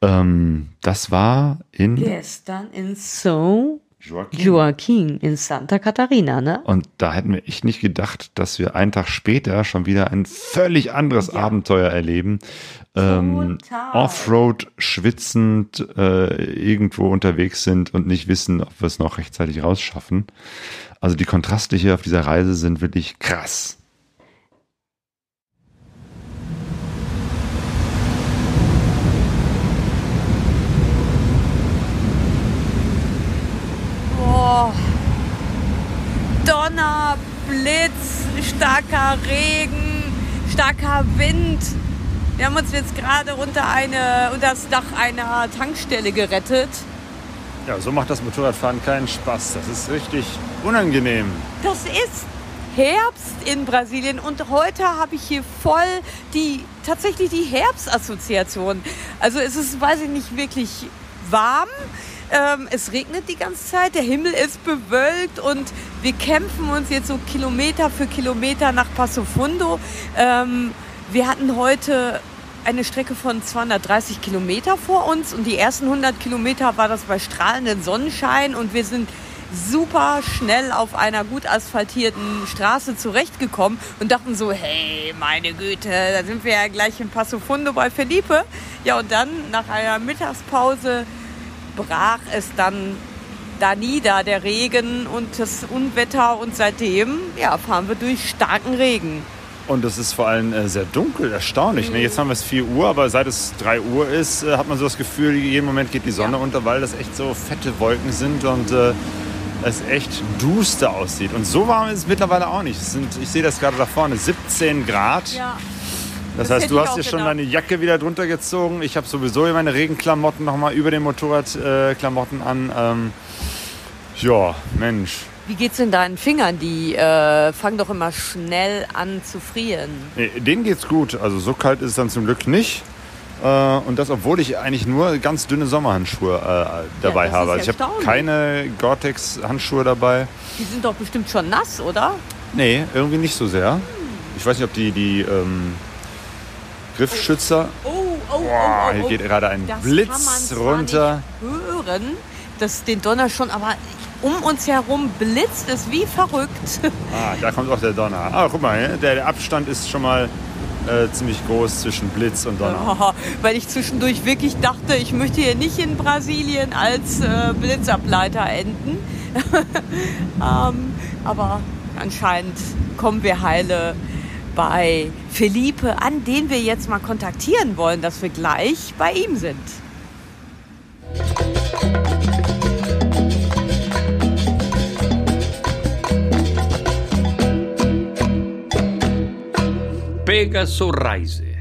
Ähm, das war in gestern in So Joaquin. Joaquin in Santa Catarina, ne? Und da hätten wir echt nicht gedacht, dass wir einen Tag später schon wieder ein völlig anderes Abenteuer erleben. Ähm. Offroad schwitzend äh, irgendwo unterwegs sind und nicht wissen, ob wir es noch rechtzeitig rausschaffen. Also die Kontraste hier auf dieser Reise sind wirklich krass. Donner, Blitz, starker Regen, starker Wind. Wir haben uns jetzt gerade unter, eine, unter das Dach einer Tankstelle gerettet. Ja, so macht das Motorradfahren keinen Spaß. Das ist richtig unangenehm. Das ist Herbst in Brasilien und heute habe ich hier voll die tatsächlich die Herbstassoziation. Also es ist, weiß ich nicht, wirklich warm. Ähm, es regnet die ganze Zeit, der Himmel ist bewölkt und wir kämpfen uns jetzt so Kilometer für Kilometer nach Passo Fundo. Ähm, wir hatten heute eine Strecke von 230 Kilometer vor uns und die ersten 100 Kilometer war das bei strahlendem Sonnenschein und wir sind super schnell auf einer gut asphaltierten Straße zurechtgekommen und dachten so, hey, meine Güte, da sind wir ja gleich in Passo Fundo bei Felipe. Ja, und dann nach einer Mittagspause brach es dann da nieder, der Regen und das Unwetter und seitdem ja, fahren wir durch starken Regen. Und es ist vor allem äh, sehr dunkel, erstaunlich. Ne? Jetzt haben wir es 4 Uhr, aber seit es 3 Uhr ist, äh, hat man so das Gefühl, jeden Moment geht die Sonne Ja. unter, weil das echt so fette Wolken sind und äh, es echt duster aussieht. Und so warm ist es mittlerweile auch nicht. Sind, ich sehe das gerade da vorne, 17 Grad. Ja, das, das heißt, du hast dir schon gedacht. deine Jacke wieder drunter gezogen. Ich habe sowieso meine Regenklamotten nochmal über den Motorradklamotten äh, an. Ähm, ja, Mensch. Wie geht's denn deinen Fingern? Die äh, fangen doch immer schnell an zu frieren. Nee, denen geht's gut. Also so kalt ist es dann zum Glück nicht. Äh, und das, obwohl ich eigentlich nur ganz dünne Sommerhandschuhe äh, dabei ist habe. Also ich habe keine Gore-Tex-Handschuhe dabei. Die sind doch bestimmt schon nass, oder? Nee, irgendwie nicht so sehr. Ich weiß nicht, ob die, die ähm, Griffschützer... Oh, oh, Boah, oh, hier oh. geht gerade ein Das kann Blitz man zwar runter. Nicht hören, dass den Donner schon, aber um uns herum blitzt es wie verrückt. Ah, da kommt auch der Donner. Ah, guck mal, der, der Abstand ist schon mal äh, ziemlich groß zwischen Blitz und Donner. Weil ich zwischendurch wirklich dachte, ich möchte hier nicht in Brasilien als äh, Blitzableiter enden. ähm, aber anscheinend kommen wir heile bei Felipe an, den wir jetzt mal kontaktieren wollen, dass wir gleich bei ihm sind. Pegaso Rise.